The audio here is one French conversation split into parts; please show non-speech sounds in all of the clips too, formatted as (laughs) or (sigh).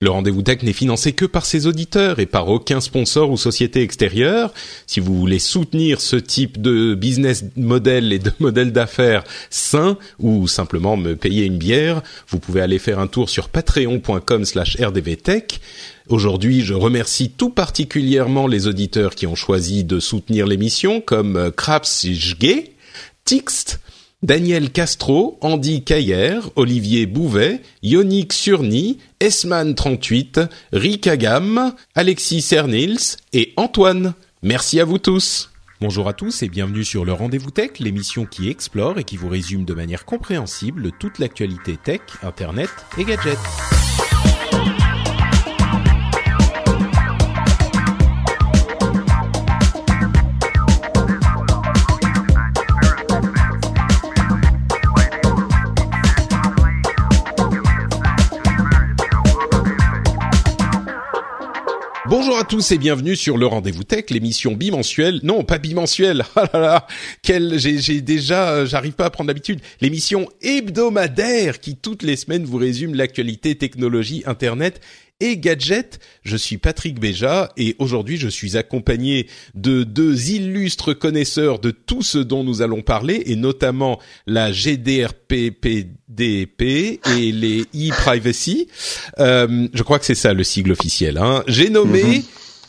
Le rendez-vous tech n'est financé que par ses auditeurs et par aucun sponsor ou société extérieure. Si vous voulez soutenir ce type de business model et de (laughs) modèle d'affaires sain ou simplement me payer une bière, vous pouvez aller faire un tour sur patreon.com slash rdvtech. Aujourd'hui, je remercie tout particulièrement les auditeurs qui ont choisi de soutenir l'émission comme euh, Kraps Jge, Tixt, Daniel Castro, Andy Cayer, Olivier Bouvet, Yannick Surny, Esman38, Rick Agam, Alexis Cernils et Antoine. Merci à vous tous. Bonjour à tous et bienvenue sur le Rendez-vous Tech, l'émission qui explore et qui vous résume de manière compréhensible toute l'actualité tech, internet et gadgets. Bonjour à tous et bienvenue sur le Rendez-vous Tech, l'émission bimensuelle. Non, pas bimensuelle. (laughs) Ah là j'ai déjà euh, j'arrive pas à prendre l'habitude. L'émission hebdomadaire qui toutes les semaines vous résume l'actualité technologie, internet et gadgets. Je suis Patrick Béja et aujourd'hui je suis accompagné de deux illustres connaisseurs de tout ce dont nous allons parler et notamment la GDRPPDP et les e-privacy. Euh, je crois que c'est ça le sigle officiel. Hein. J'ai nommé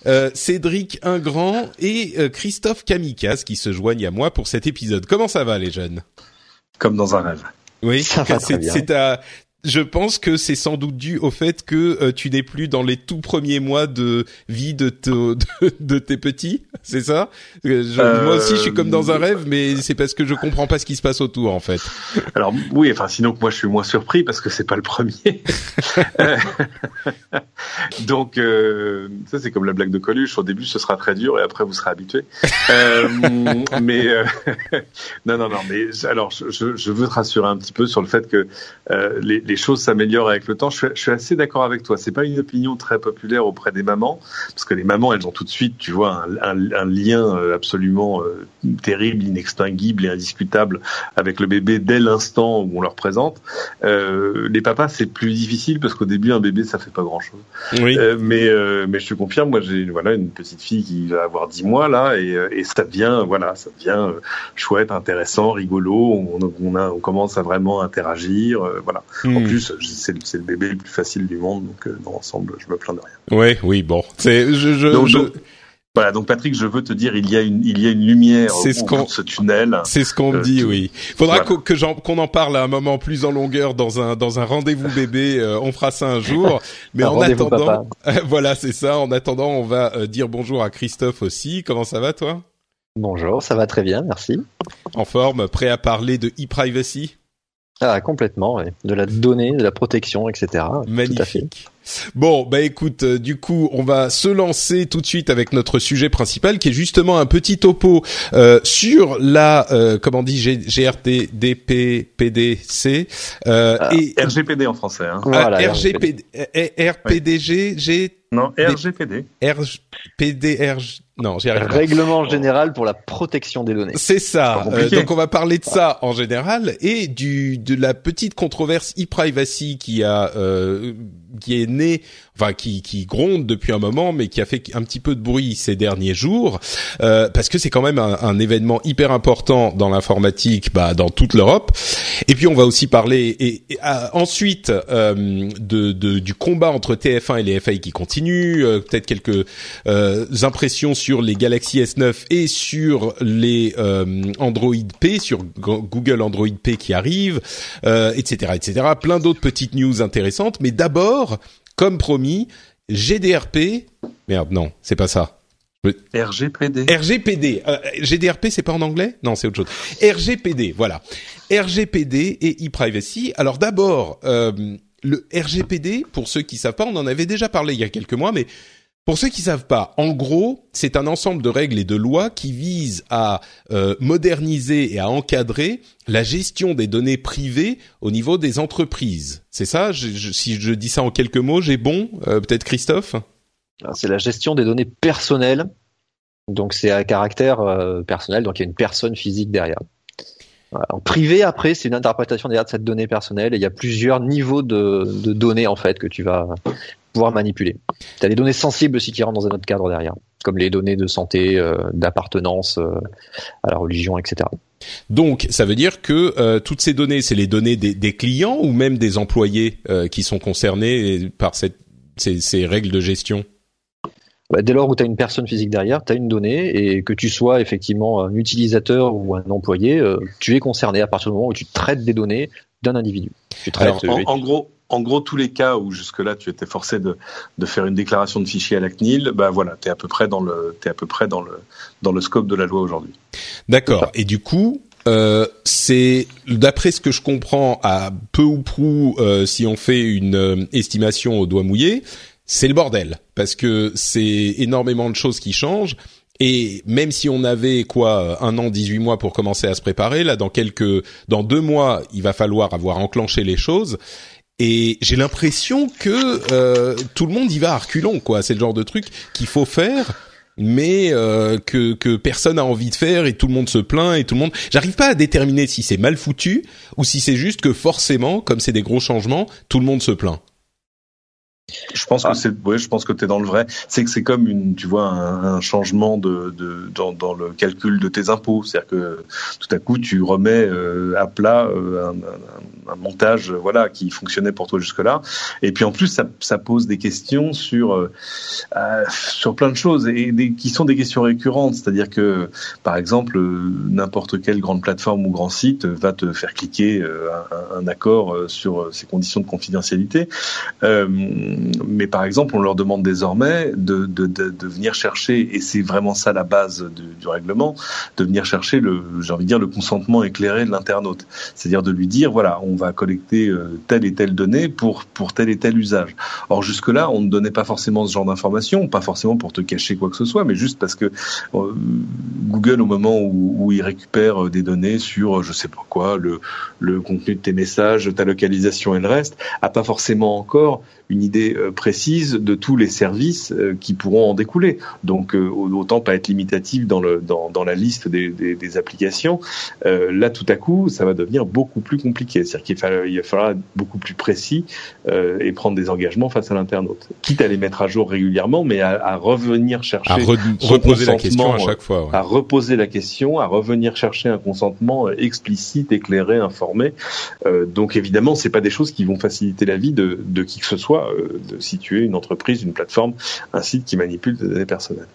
euh, Cédric Ingrand et euh, Christophe Kamikaz qui se joignent à moi pour cet épisode. Comment ça va les jeunes? Comme dans un rêve. Oui, Ça va très c'est bien. c'est ta- Je pense que c'est sans doute dû au fait que euh, tu n'es plus dans les tout premiers mois de vie de, te- (laughs) de, de tes petits, c'est ça? Euh, je- Euh, Moi aussi, je suis comme dans un rêve, mais c'est parce que je comprends pas ce qui se passe autour, en fait. (laughs) Alors oui, enfin sinon que moi je suis moins surpris parce que c'est pas le premier. (laughs) Donc euh, ça c'est comme la blague de Coluche. Au début ce sera très dur et après vous serez habitué. Mais non non non. Mais alors je, je- veux te rassurer un petit peu sur le fait que les, les choses s'améliorent avec le temps. Je suis, je suis assez d'accord avec toi. C'est pas une opinion très populaire auprès des mamans parce que les mamans elles ont tout de suite tu vois un, un- un lien euh, absolument euh, terrible, inextinguible et indiscutable avec le bébé dès l'instant où on leur présente. Euh, les papas, c'est plus difficile parce qu'au début, un bébé, ça fait pas grand-chose. Oui. Euh, mais mais je te confirme, moi, j'ai voilà une petite fille qui va avoir 10 mois là et, et ça devient voilà, ça devient chouette, intéressant, rigolo. On, on, a, on commence à vraiment interagir. voilà. En Hmm. plus, je- c'est le- bébé le plus facile du monde, donc euh, dans l'ensemble, je me plains de rien. Ouais, oui, bon, c'est je, je, Donc, je- donc, voilà, donc Patrick, je veux te dire, il y a une il y a une lumière C'est ce bout qu'on- de ce tunnel. c'est ce qu'on me Euh, dit, oui. Faudra voilà. que j'en- qu'on en parle à un moment plus en longueur dans un dans un rendez-vous bébé. euh, on fera ça un jour. (laughs) Mais Un en attendant, (laughs) voilà, c'est ça. En attendant, on va euh, dire bonjour à Christophe aussi. Comment ça va, toi? Bonjour, ça va très bien, merci. En forme, prêt à parler de e-privacy? Ah, complètement, ouais. de la donnée, de la protection, etc. Tout à fait. Magnifique. Bon, bah écoute, euh, du coup, on va se lancer tout de suite avec notre sujet principal, qui est justement un petit topo euh, sur la, euh, comment on dit, G- GRT, DP, PDC euh, Ah, et RGPD en français. Hein. Voilà, ah, RGPD, RPDG, G, Non, RGPD. RPDRG. Non, j'y arrive pas. Règlement général pour la protection des données. C'est ça. Euh, donc on va parler de ça en général et du de la petite controverse e-privacy qui a euh, qui est née, enfin qui qui gronde depuis un moment, mais qui a fait un petit peu de bruit ces derniers jours euh, parce que c'est quand même un, un événement hyper important dans l'informatique, bah, dans toute l'Europe. Et puis on va aussi parler et, et, ah, ensuite euh, de, de du combat entre TF1 et les FAI qui continue, euh, peut-être quelques euh, impressions sur les Galaxy S9 et sur les euh, Android P, sur Go- Google Android P qui arrive, euh, etc., etc. Plein d'autres petites news intéressantes. Mais d'abord, comme promis, GDRP. Merde, non, c'est pas ça. RGPD. RGPD. Euh, GDRP, c'est pas en anglais? Non, c'est autre chose. RGPD, voilà. RGPD et e-privacy. Alors d'abord, euh, le RGPD, pour ceux qui savent pas, on en avait déjà parlé il y a quelques mois, mais pour ceux qui savent pas, en gros, c'est un ensemble de règles et de lois qui visent à euh, moderniser et à encadrer la gestion des données privées au niveau des entreprises. C'est ça? Si je dis ça en quelques mots, j'ai bon euh, Peut-être Christophe? C'est la gestion des données personnelles. Donc c'est à caractère euh, personnel, donc il y a une personne physique derrière. En privé, après, c'est une interprétation derrière de cette donnée personnelle et il y a plusieurs niveaux de, de données en fait que tu vas pouvoir manipuler. Tu as des données sensibles aussi qui rentrent dans un autre cadre derrière, comme les données de santé, euh, d'appartenance euh, à la religion, etc. Donc, ça veut dire que euh, toutes ces données, c'est les données des, des, clients ou même des employés qui sont concernés par cette, ces, ces règles de gestion? Bah, dès lors où tu as une personne physique derrière, tu as une donnée, et que tu sois effectivement un utilisateur ou un employé, tu es concerné à partir du moment où tu traites des données d'un individu. Tu traites, en, gros, en gros, tous les cas où jusque-là tu étais forcé de, de, faire une déclaration de fichier à la CNIL, bah voilà, t'es à peu près dans le, es à peu près dans le, dans le scope de la loi aujourd'hui. D'accord. Et du coup, euh, c'est d'après ce que je comprends à peu ou prou, euh, si on fait une euh, estimation au doigt mouillé, c'est le bordel parce que c'est énormément de choses qui changent. Et même si on avait quoi un an, 18 mois pour commencer à se préparer, là dans quelques, dans deux mois, il va falloir avoir enclenché les choses. Et j'ai l'impression que euh, tout le monde y va à reculons, quoi. C'est le genre de truc qu'il faut faire, mais euh, que, que personne a envie de faire et tout le monde se plaint et tout le monde. J'arrive pas à déterminer si c'est mal foutu ou si c'est juste que forcément, comme c'est des gros changements, tout le monde se plaint. Je pense que ah. c'est, ouais, je pense que t'es dans le vrai. C'est que c'est comme une, tu vois, un, un changement de, de dans, dans, le calcul de tes impôts. C'est-à-dire que tout à coup, tu remets euh, à plat euh, un, un, montage, voilà, qui fonctionnait pour toi jusque-là. Et puis en plus, ça, ça pose des questions sur euh, sur plein de choses et des, qui sont des questions récurrentes. C'est-à-dire que, par exemple, n'importe quelle grande plateforme ou grand site va te faire cliquer un, un, accord sur ses conditions de confidentialité. Euh, mais par exemple, on leur demande désormais de, de, de, de venir chercher, et c'est vraiment ça la base du, du, règlement, de venir chercher le, j'ai envie de dire, le consentement éclairé de l'internaute. C'est-à-dire de lui dire, voilà, on va collecter euh, telle et telle donnée pour, pour tel et tel usage. Or, jusque-là, on ne donnait pas forcément ce genre d'informations, pas forcément pour te cacher quoi que ce soit, mais juste parce que euh, Google, au moment où, où, il récupère euh, des données sur, je sais pas quoi, le, le contenu de tes messages, ta localisation et le reste, a pas forcément encore une idée euh, précise de tous les services euh, qui pourront en découler. Donc euh, autant pas être limitatif dans, le, dans, dans la liste des, des, des applications. là, tout à coup, ça va devenir beaucoup plus compliqué. C'est-à-dire qu'il va, il va falloir être beaucoup plus précis et prendre des engagements face à l'internaute. Quitte à les mettre à jour régulièrement, mais à, à revenir chercher... À reposer la question à chaque fois. Ouais. À reposer la question, à revenir chercher un consentement explicite, éclairé, informé. donc évidemment, c'est pas des choses qui vont faciliter la vie de, de qui que ce soit euh, de situer une entreprise, une plateforme, un site qui manipule des données personnelles.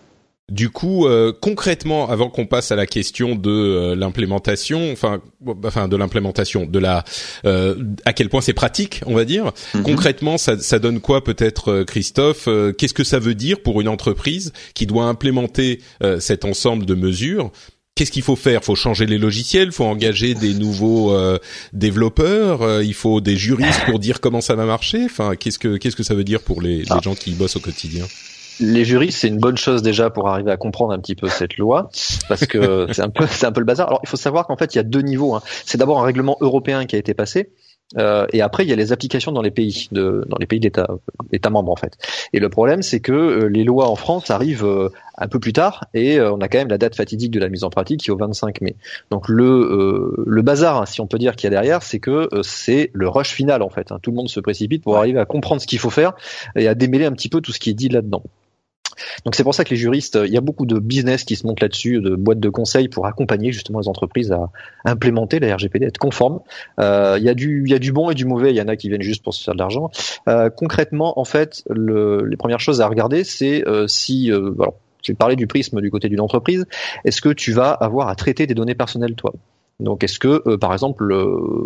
Du coup, euh, concrètement, avant qu'on passe à la question de euh, l'implémentation, enfin, enfin de l'implémentation, de la, euh, à quel point c'est pratique, on va dire. Mm-hmm. Concrètement, ça, ça, donne quoi, peut-être, Christophe Qu'est-ce que ça veut dire pour une entreprise qui doit implémenter cet ensemble de mesures Qu'est-ce qu'il faut faire? Il faut changer les logiciels, il faut engager des nouveaux euh, développeurs, euh, il faut des juristes pour dire comment ça va marcher? Enfin, qu'est-ce que qu'est-ce que ça veut dire pour les, les ah. gens qui bossent au quotidien? Les juristes, c'est une bonne chose déjà pour arriver à comprendre un petit peu cette loi, parce que (laughs) c'est un peu, c'est un peu le bazar. Alors, il faut savoir qu'en fait, il y a deux niveaux. Hein. C'est d'abord un règlement européen qui a été passé, euh, et après, il y a les applications dans les pays, de, dans les pays d'État, membres en fait. Et le problème, c'est que euh, les lois en France arrivent euh, un peu plus tard, et euh, on a quand même la date fatidique de la mise en pratique qui est au 25 mai. Donc le euh, le bazar, si on peut dire qu'il y a derrière, c'est que c'est le rush final en fait. Hein. Tout le monde se précipite pour arriver à comprendre ce qu'il faut faire et à démêler un petit peu tout ce qui est dit là-dedans. Donc c'est pour ça que les juristes, il y a beaucoup de business qui se montent là-dessus, de boîtes de conseils pour accompagner justement les entreprises à implémenter la RGPD, être conforme. Euh, il y a du, il y a du bon et du mauvais. Il y en a qui viennent juste pour se faire de l'argent. Euh, concrètement, en fait, le, les premières choses à regarder, c'est euh, si, alors, je du prisme du côté d'une entreprise. Est-ce que tu vas avoir à traiter des données personnelles toi? Donc, est-ce que, euh, par exemple,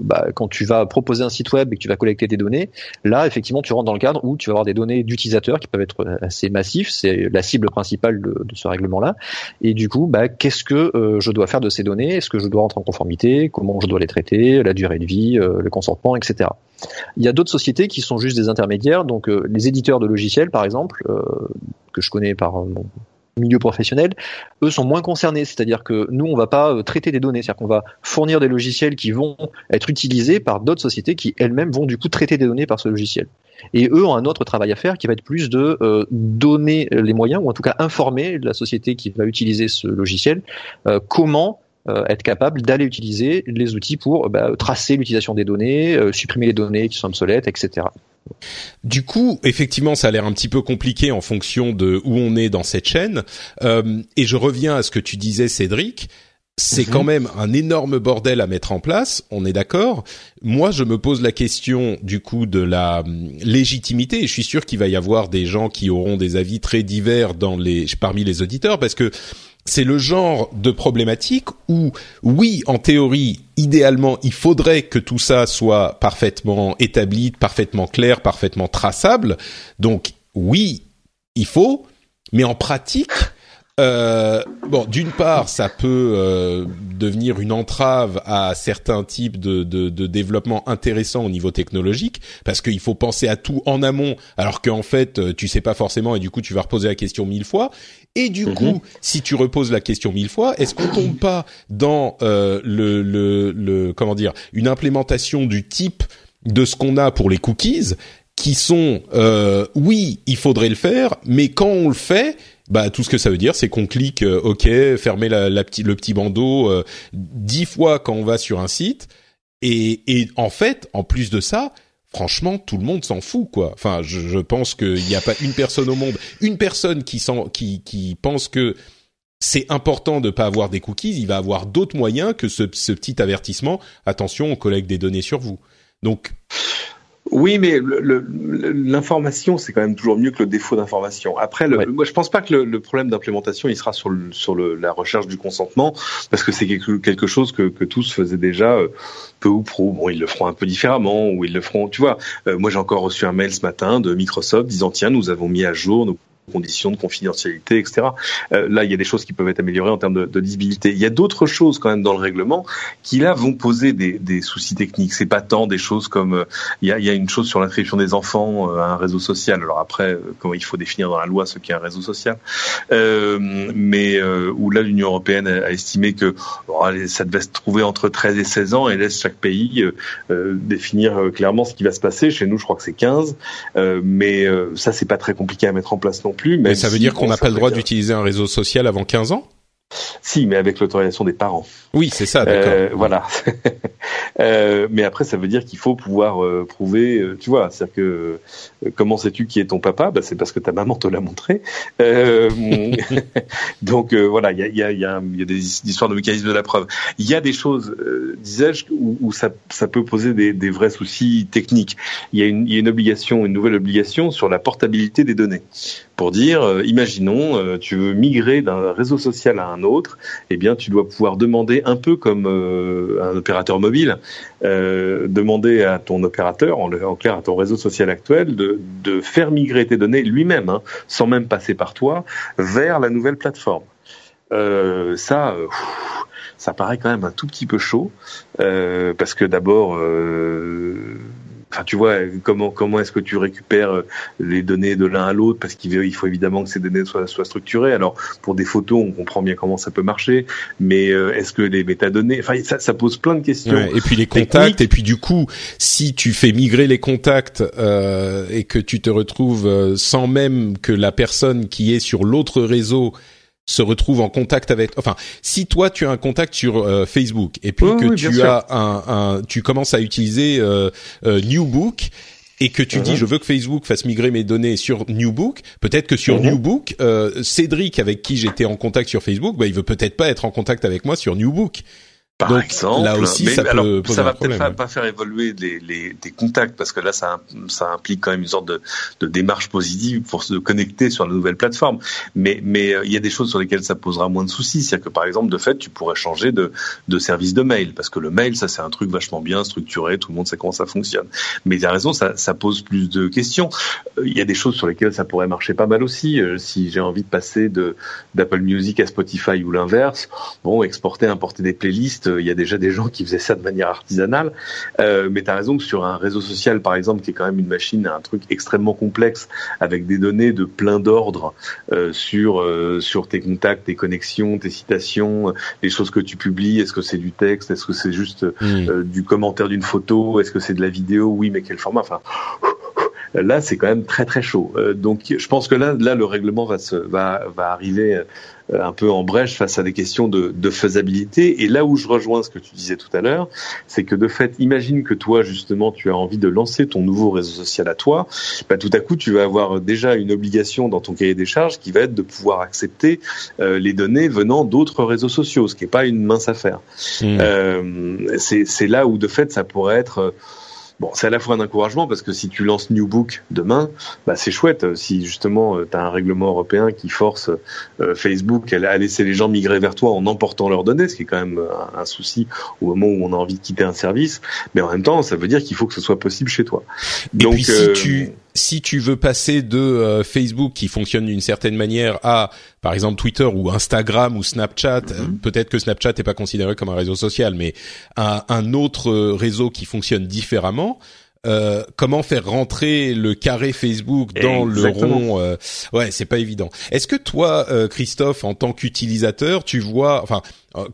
bah, quand tu vas proposer un site web et que tu vas collecter des données, là, effectivement, tu rentres dans le cadre où tu vas avoir des données d'utilisateurs qui peuvent être assez massifs. C'est la cible principale de, ce règlement-là. Et du coup, bah, qu'est-ce que euh, je dois faire de ces données? Est-ce que je dois rentrer en conformité? Comment je dois les traiter? La durée de vie, euh, le consentement, etc. Il y a d'autres sociétés qui sont juste des intermédiaires. Donc, les éditeurs de logiciels, par exemple, que je connais par mon milieu professionnel, eux sont moins concernés. C'est-à-dire que nous, on va pas euh, traiter des données, c'est-à-dire qu'on va fournir des logiciels qui vont être utilisés par d'autres sociétés qui elles-mêmes vont du coup traiter des données par ce logiciel. Et eux ont un autre travail à faire qui va être plus de euh, donner les moyens, ou en tout cas informer la société qui va utiliser ce logiciel euh, comment être capable d'aller utiliser les outils pour bah, tracer l'utilisation des données, supprimer les données qui sont obsolètes, etc. Du coup, effectivement, ça a l'air un petit peu compliqué en fonction de où on est dans cette chaîne. Euh, et je reviens à ce que tu disais, Cédric. C'est mhm. quand même un énorme bordel à mettre en place, on est d'accord. Moi, je me pose la question du coup de la hum, légitimité. Et je suis sûr qu'il va y avoir des gens qui auront des avis très divers dans les parmi les auditeurs, parce que c'est le genre de problématique où, oui, en théorie, idéalement, il faudrait que tout ça soit parfaitement établi, parfaitement clair, parfaitement traçable. Donc, oui, il faut, mais en pratique, euh, bon, d'une part, ça peut euh, devenir une entrave à certains types de, de, de développement intéressants au niveau technologique, parce qu'il faut penser à tout en amont, alors qu'en fait, euh, tu sais pas forcément, et du coup, tu vas reposer la question mille fois. Et du mhm. coup, si tu reposes la question mille fois, est-ce qu'on tombe pas dans euh, le, le, le, comment dire, une implémentation du type de ce qu'on a pour les cookies, qui sont, oui, il faudrait le faire, mais quand on le fait, bah tout ce que ça veut dire, c'est qu'on clique euh, OK, fermer la, la le petit bandeau euh, dix fois quand on va sur un site. Et, et en fait, en plus de ça, franchement, tout le monde s'en fout, quoi. Enfin, je, je pense qu'il n'y a pas une personne au monde, une personne qui, qui, qui pense que c'est important de pas avoir des cookies, il va avoir d'autres moyens que ce, ce petit avertissement. Attention, on collecte des données sur vous. Donc, oui, mais l'information, c'est quand même toujours mieux que le défaut d'information. Après, le, moi, je pense pas que le, problème d'implémentation, il sera sur, le, sur la recherche du consentement, parce que c'est quelque, quelque, chose que, que, tous faisaient déjà euh, peu ou prou. Bon, ils le feront un peu différemment, ou ils le feront, tu vois. Euh, moi, j'ai encore reçu un mail ce matin de Microsoft disant, tiens, nous avons mis à jour nos conditions de confidentialité, etc. Euh, là, il y a des choses qui peuvent être améliorées en termes de, de lisibilité. Il y a d'autres choses quand même dans le règlement qui là vont poser des, des soucis techniques. C'est pas tant des choses comme euh, il, y a, y a une chose sur l'inscription des enfants euh, à un réseau social. Alors après, euh, comment il faut définir dans la loi ce qu'est un réseau social, mais où là l'Union européenne a, estimé que ça devait se trouver entre 13 et 16 ans et laisse chaque pays définir clairement ce qui va se passer. Chez nous, je crois que c'est 15, mais ça c'est pas très compliqué à mettre en place non plus. Mais ça veut dire qu'on n'a pas le droit d'utiliser un réseau social avant 15 ans? Si, mais avec l'autorisation des parents. Oui, c'est ça, d'accord. Euh, voilà. (laughs) euh, mais après, ça veut dire qu'il faut pouvoir euh, prouver, tu vois, c'est-à-dire que comment sais-tu qui est ton papa? Bah, C'est parce que ta maman te l'a montré. (laughs) donc voilà, il y a, y, a, y, a, y a, des histoires de mécanismes de la preuve. Il y a des choses, disais-je, où, où, ça, ça peut poser des, des, vrais soucis techniques. Il y a une obligation, une nouvelle obligation sur la portabilité des données. Pour dire, imaginons, tu veux migrer d'un réseau social à un autre, eh bien, tu dois pouvoir demander un peu comme euh, un opérateur mobile, euh, demander à ton opérateur, en, clair à ton réseau social actuel, de, de faire migrer tes données lui-même, hein, sans même passer par toi, vers la nouvelle plateforme. Euh, ça, euh, ça paraît quand même un tout petit peu chaud, euh, parce que d'abord, euh, Enfin, tu vois, comment comment est-ce que tu récupères euh, les données de l'un à l'autre? Parce qu'il faut évidemment que ces données soient, soient structurées. Alors pour des photos, on comprend bien comment ça peut marcher, mais euh, est-ce que les métadonnées, enfin ça, ça pose plein de questions. Ouais, et puis les contacts, et puis du coup, si tu fais migrer les contacts euh, et que tu te retrouves euh, sans même que la personne qui est sur l'autre réseau se retrouve en contact avec enfin si toi tu as un contact sur euh, Facebook et puis que tu as un, un, tu commences à utiliser euh, euh Newbook et que tu dis uh-huh. je veux que Facebook fasse migrer mes données sur Newbook, peut-être que sur uh-huh. Newbook, euh, Cédric avec qui j'étais en contact sur Facebook, bah, il veut peut-être pas être en contact avec moi sur Newbook. Par Donc, exemple, là aussi, mais ça peut alors, ça va peut-être pas, ouais. pas faire évoluer les, les, tes contacts parce que là, ça, ça implique quand même une sorte de, de démarche positive pour se connecter sur la nouvelle plateforme. Mais, mais euh, il y a des choses sur lesquelles ça posera moins de soucis. C'est-à-dire que par exemple, de fait, tu pourrais changer de, de service de mail parce que le mail, ça c'est un truc vachement bien structuré, tout le monde sait comment ça fonctionne. Mais tu as raison, ça, ça pose plus de questions. Euh, Il y a des choses sur lesquelles ça pourrait marcher pas mal aussi. Euh, si j'ai envie de passer de d'Apple Music à Spotify ou l'inverse, bon, exporter, importer des playlists, euh, il y a déjà des gens qui faisaient ça de manière artisanale. Euh, mais tu as raison que sur un réseau social, par exemple, qui est quand même une machine, un truc extrêmement complexe, avec des données de plein d'ordres euh, sur euh, sur tes contacts, tes connexions, tes citations, euh, les choses que tu publies, est-ce que c'est du texte, est-ce que c'est juste euh, du commentaire d'une photo, est-ce que c'est de la vidéo, oui, mais quel format, enfin. Là, c'est quand même très très chaud. Euh, donc, je pense que là, là, le règlement va se va va arriver euh, un peu en brèche face à des questions de, de faisabilité. Et là où je rejoins ce que tu disais tout à l'heure, c'est que de fait, imagine que toi, justement, tu as envie de lancer ton nouveau réseau social à toi. Bah, tout à coup, tu vas avoir déjà une obligation dans ton cahier des charges qui va être de pouvoir accepter euh, les données venant d'autres réseaux sociaux, ce qui n'est pas une mince affaire. Hmm. Euh, c'est c'est là où de fait ça pourrait être euh, Bon, c'est à la fois un encouragement parce que si tu lances New Book demain, bah c'est chouette. Si justement tu as un règlement européen qui force euh, Facebook à, laisser les gens migrer vers toi en emportant leurs données, ce qui est quand même un, un, souci au moment où on a envie de quitter un service, mais en même temps, ça veut dire qu'il faut que ce soit possible chez toi. Et Donc, puis si euh, tu si tu veux passer de euh, Facebook qui fonctionne d'une certaine manière à par exemple Twitter ou Instagram ou Snapchat, Mhm. euh, peut-être que Snapchat n'est pas considéré comme un réseau social, mais un, un autre euh, réseau qui fonctionne différemment. Euh, comment faire rentrer le carré Facebook dans Exactement. le rond euh, Ouais, c'est pas évident. Est-ce que toi, euh, Christophe, en tant qu'utilisateur, tu vois, enfin,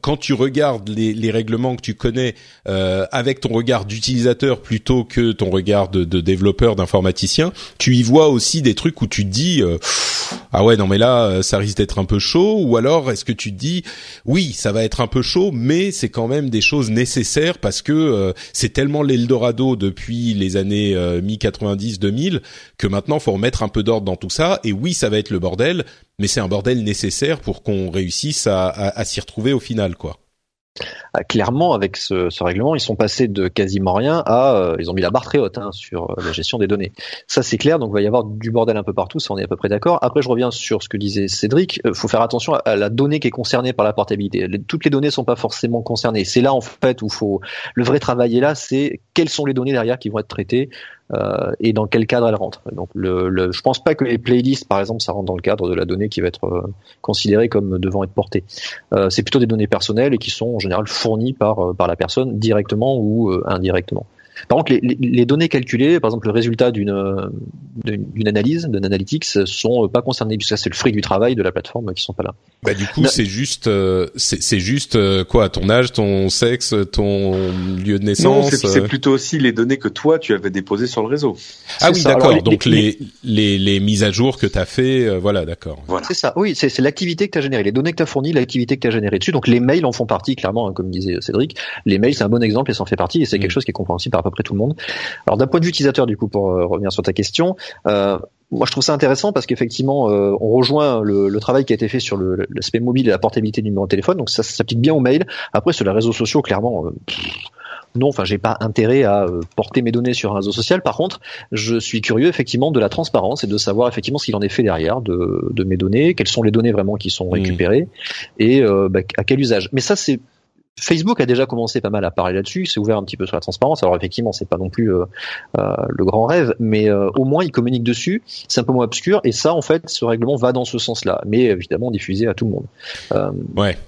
quand tu regardes les, les règlements que tu connais euh, avec ton regard d'utilisateur plutôt que ton regard de, de développeur, d'informaticien, tu y vois aussi des trucs où tu te dis euh, ah ouais non mais là euh, ça risque d'être un peu chaud ou alors est-ce que tu te dis oui ça va être un peu chaud mais c'est quand même des choses nécessaires parce que euh, c'est tellement l'Eldorado depuis les années euh, mi 90 2000 que maintenant faut remettre un peu d'ordre dans tout ça et oui ça va être le bordel mais c'est un bordel nécessaire pour qu'on réussisse à, à, à s'y retrouver au final quoi. Ah, clairement, avec ce, règlement, ils sont passés de quasiment rien à, euh, ils ont mis la barre très haute hein, sur euh, la gestion des données. Ça, c'est clair. Donc, il va y avoir du bordel un peu partout. Ça, on est à peu près d'accord. Après, je reviens sur ce que disait Cédric. Il faut faire attention à la donnée qui est concernée par la portabilité. Toutes les données sont pas forcément concernées. C'est là, en fait, où faut le vrai travail est là. C'est quelles sont les données derrière qui vont être traitées. Euh, et dans quel cadre elles rentrent. Donc, le, le, je pense pas que les playlists, par exemple, ça rentre dans le cadre de la donnée qui va être euh, considérée comme devant être portée. Euh, c'est plutôt des données personnelles et qui sont en général fournies par euh, par la personne directement ou indirectement. Par contre, les, les, les, données calculées, par exemple le résultat d'une d'une analyse, d'un analytics, sont pas concernées puisque c'est le fruit du travail de la plateforme qui sont pas là. Bah du coup, c'est juste, euh, c'est juste euh, quoi, ton âge, ton sexe, ton lieu de naissance. Non, c'est plutôt aussi les données que toi tu avais déposées sur le réseau. Ah oui, d'accord. Donc les, les, les mises à jour que tu as fait, euh, voilà, d'accord. Voilà. C'est ça. Oui, c'est l'activité que tu as générée, les données que tu as fournies, l'activité que tu as générée dessus. Donc les mails en font partie clairement, hein, comme disait Cédric. Les mails, c'est un bon exemple et ça en fait partie et c'est mmh. quelque chose qui est compréhensible par peu près tout le monde. Alors d'un point de vue utilisateur, du coup, pour euh, revenir sur ta question, euh, moi je trouve ça intéressant parce qu'effectivement, euh, on rejoint le, le, travail qui a été fait sur l'aspect mobile et la portabilité du numéro de téléphone. Donc ça, ça s'applique bien aux mails. Après, sur les réseaux sociaux, clairement. Pff, non, enfin, j'ai pas intérêt à euh, porter mes données sur un réseau social. Par contre, je suis curieux effectivement de la transparence et de savoir effectivement ce qu'il en est fait derrière de, de, mes données, quelles sont les données vraiment qui sont récupérées mmh. et euh, bah, à quel usage. Mais ça, c'est Facebook a déjà commencé pas mal à parler là-dessus, c'est ouvert un petit peu sur la transparence. Alors effectivement, c'est pas non plus euh, euh, le grand rêve, mais euh, au moins il communique dessus. C'est un peu moins obscur et ça, en fait, ce règlement va dans ce sens-là, mais évidemment diffusé à tout le monde. Euh, ouais.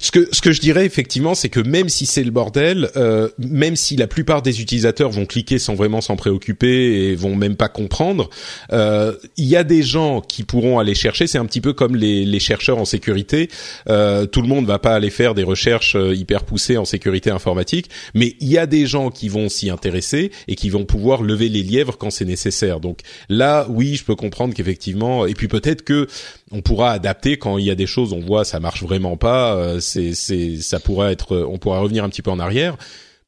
Ce que ce que je dirais effectivement, c'est que même si c'est le bordel, euh, même si la plupart des utilisateurs vont cliquer sans vraiment s'en préoccuper et vont même pas comprendre, euh, il y a des gens qui pourront aller chercher. C'est un petit peu comme les, les chercheurs en sécurité. Euh, tout le monde va pas aller faire des recherches euh, hyper poussées en sécurité informatique, mais il y a des gens qui vont s'y intéresser et qui vont pouvoir lever les lièvres quand c'est nécessaire. Donc là, oui, je peux comprendre qu'effectivement, et puis peut-être que on pourra adapter quand il y a des choses on voit ça marche vraiment pas euh, c'est c'est ça pourrait être on pourra revenir un petit peu en arrière.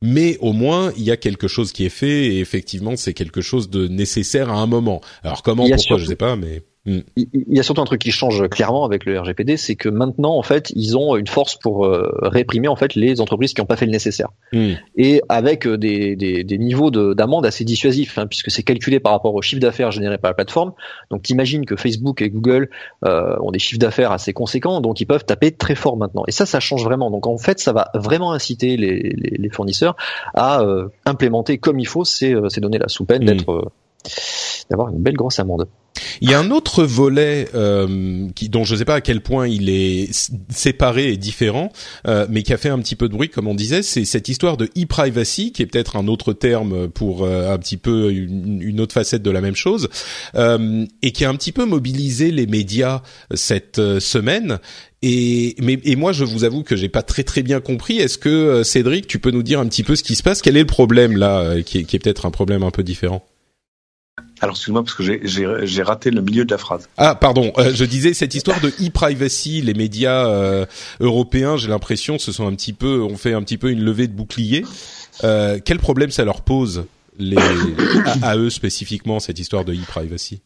Mais au moins il y a quelque chose qui est fait et effectivement c'est quelque chose de nécessaire à un moment. Alors comment pourquoi je sais pas mais Mm. Il y a surtout un truc qui change clairement avec le RGPD, c'est que maintenant en fait ils ont une force pour euh, réprimer en fait les entreprises qui n'ont pas fait le nécessaire. Mm. Et avec euh, des, des, des niveaux d'amende assez dissuasifs, hein, puisque c'est calculé par rapport au chiffre d'affaires généré par la plateforme. Donc t'imagines que Facebook et Google euh, ont des chiffres d'affaires assez conséquents, donc ils peuvent taper très fort maintenant. Et ça, ça change vraiment. Donc en fait, ça va vraiment inciter les, les, les fournisseurs à euh, implémenter comme il faut ces, ces données-là, sous peine mm. d'être d'avoir une belle grosse amende. Il y a un autre volet euh, qui, dont je ne sais pas à quel point il est séparé et différent, euh, mais qui a fait un petit peu de bruit, comme on disait, c'est cette histoire de e-privacy, qui est peut-être un autre terme pour euh, un petit peu une, autre facette de la même chose, euh, et qui a un petit peu mobilisé les médias cette semaine. Et mais et moi je vous avoue que j'ai pas très très bien compris. Est-ce que Cédric, tu peux nous dire un petit peu ce qui se passe? Quel est le problème là, qui est, qui est peut-être un problème un peu différent? Alors excuse-moi parce que j'ai raté le milieu de la phrase. Ah pardon, euh, je disais cette histoire de e-privacy, les médias euh, européens, j'ai l'impression, se sont un petit peu, ont fait un petit peu une levée de bouclier. Euh, quel problème ça leur pose les, (coughs) à, eux spécifiquement cette histoire de e-privacy?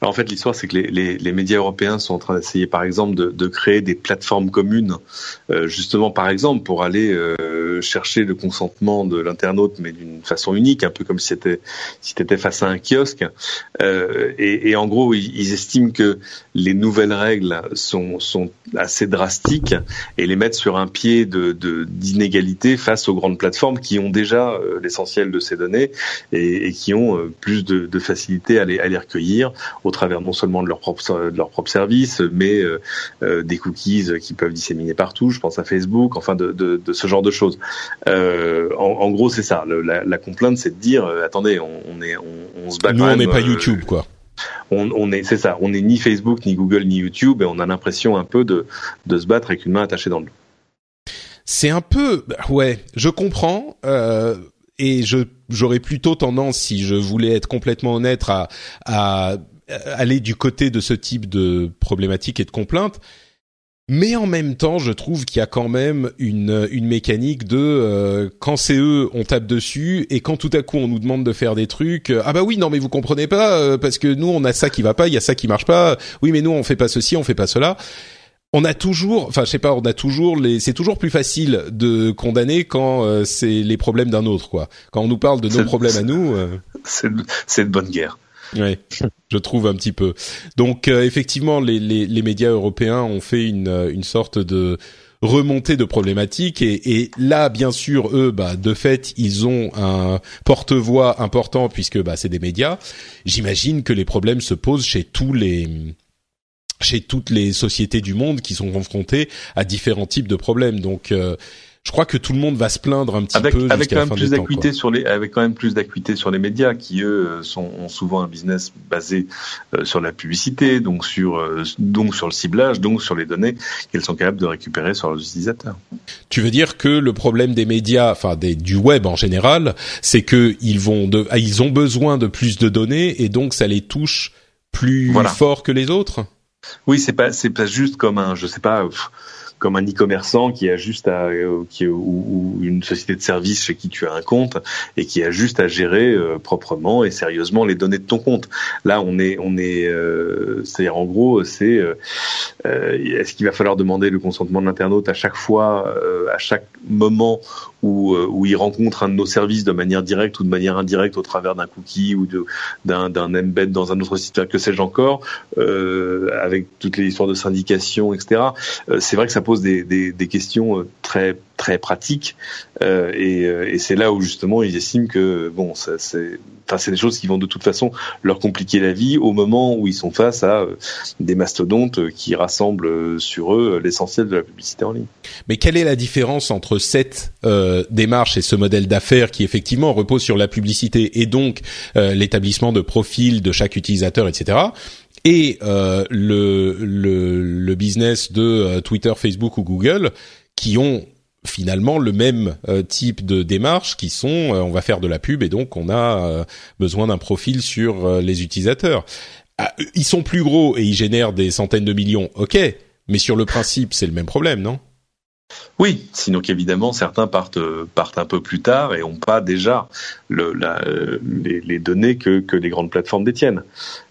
Alors en fait, l'histoire, c'est que les, les, les, médias européens sont en train d'essayer, par exemple, de, de, créer des plateformes communes, euh, justement, par exemple, pour aller euh, chercher le consentement de l'internaute, mais d'une façon unique, un peu comme si c'était si étais face à un kiosque. Euh, et, et, en gros, ils, estiment que les nouvelles règles sont, sont assez drastiques et les mettent sur un pied de d'inégalité face aux grandes plateformes qui ont déjà euh, l'essentiel de ces données et, et qui ont euh, plus de, de facilité à les, à les recueillir au travers non seulement de leur propre de leur propre service, mais euh, euh, des cookies qui peuvent disséminer partout. Je pense à Facebook, enfin de, de, de ce genre de choses. Euh, en, en, gros, c'est ça. Le, la, la, complainte, c'est de dire attendez, on, on est on, on, se bat. Nous, on n'est pas YouTube, quoi. On, on, est, c'est ça, on n'est ni Facebook, ni Google, ni YouTube, et on a l'impression un peu de, de se battre avec une main attachée dans le dos. C'est un peu, ouais, je comprends. Euh, et je j'aurais plutôt tendance, si je voulais être complètement honnête, à, à aller du côté de ce type de problématique et de complainte. Mais en même temps, je trouve qu'il y a quand même une, une mécanique de euh, quand c'est eux, on tape dessus, et quand tout à coup on nous demande de faire des trucs, euh, ah bah oui, non mais vous comprenez pas, euh, parce que nous on a ça qui va pas, il y a ça qui marche pas, oui mais nous on fait pas ceci, on fait pas cela. On a toujours, enfin je sais pas, on a toujours les, c'est toujours plus facile de condamner quand c'est les problèmes d'un autre quoi. Quand on nous parle de nos problèmes à nous, c'est de bonne guerre. Oui, (laughs) je trouve un petit peu. Donc euh, effectivement, les, les, les, médias européens ont fait une, euh, une sorte de remontée de problématiques et, et, là, bien sûr, eux, bah, de fait, ils ont un porte-voix important puisque bah, c'est des médias. J'imagine que les problèmes se posent chez tous les chez toutes les sociétés du monde qui sont confrontées à différents types de problèmes. Donc euh, je crois que tout le monde va se plaindre un petit avec, peu avec quand même plus d'acuité sur les avec quand même plus d'acuité sur les médias qui eux euh, sont ont souvent un business basé euh, sur la publicité donc sur euh, donc sur le ciblage donc sur les données qu'elles sont capables de récupérer sur leurs utilisateurs. Tu veux dire que le problème des médias enfin des du web en général c'est que ils vont de ah, ils ont besoin de plus de données et donc ça les touche plus fort que les autres? Oui, c'est pas c'est pas juste comme un je sais pas comme un e-commerçant qui a juste à euh, qui ou, une société de service chez qui tu as un compte et qui a juste à gérer euh, proprement et sérieusement les données de ton compte. Là, on est on est euh, c'est-à-dire en gros, c'est est-ce qu'il va falloir demander le consentement de l'internaute à chaque fois à chaque moment où, où il rencontre un de nos services de manière directe ou de manière indirecte au travers d'un cookie ou d'un embed dans un autre site que sais-je encore avec toutes les histoires de syndication etc. c'est vrai que des, des, des questions euh, très très pratiques euh, et, euh, et c'est là où justement ils estiment que bon ça c'est enfin c'est des choses qui vont de toute façon leur compliquer la vie au moment où ils sont face à des mastodontes qui rassemblent sur eux l'essentiel de la publicité en ligne. Mais quelle est la différence entre cette euh, démarche et ce modèle d'affaires qui effectivement repose sur la publicité et donc l'établissement de profils de chaque utilisateur, etc et euh, le, le, business de euh, Twitter, Facebook ou Google qui ont finalement le même euh, type de démarche qui sont on va faire de la pub et donc on a besoin d'un profil sur les utilisateurs. Ah, ils sont plus gros et ils génèrent des centaines de millions, ok, mais sur le principe c'est le même problème, non? Oui, sinon qu'évidemment certains partent partent un peu plus tard et ont pas déjà le, la, les, les, données que, que les grandes plateformes détiennent.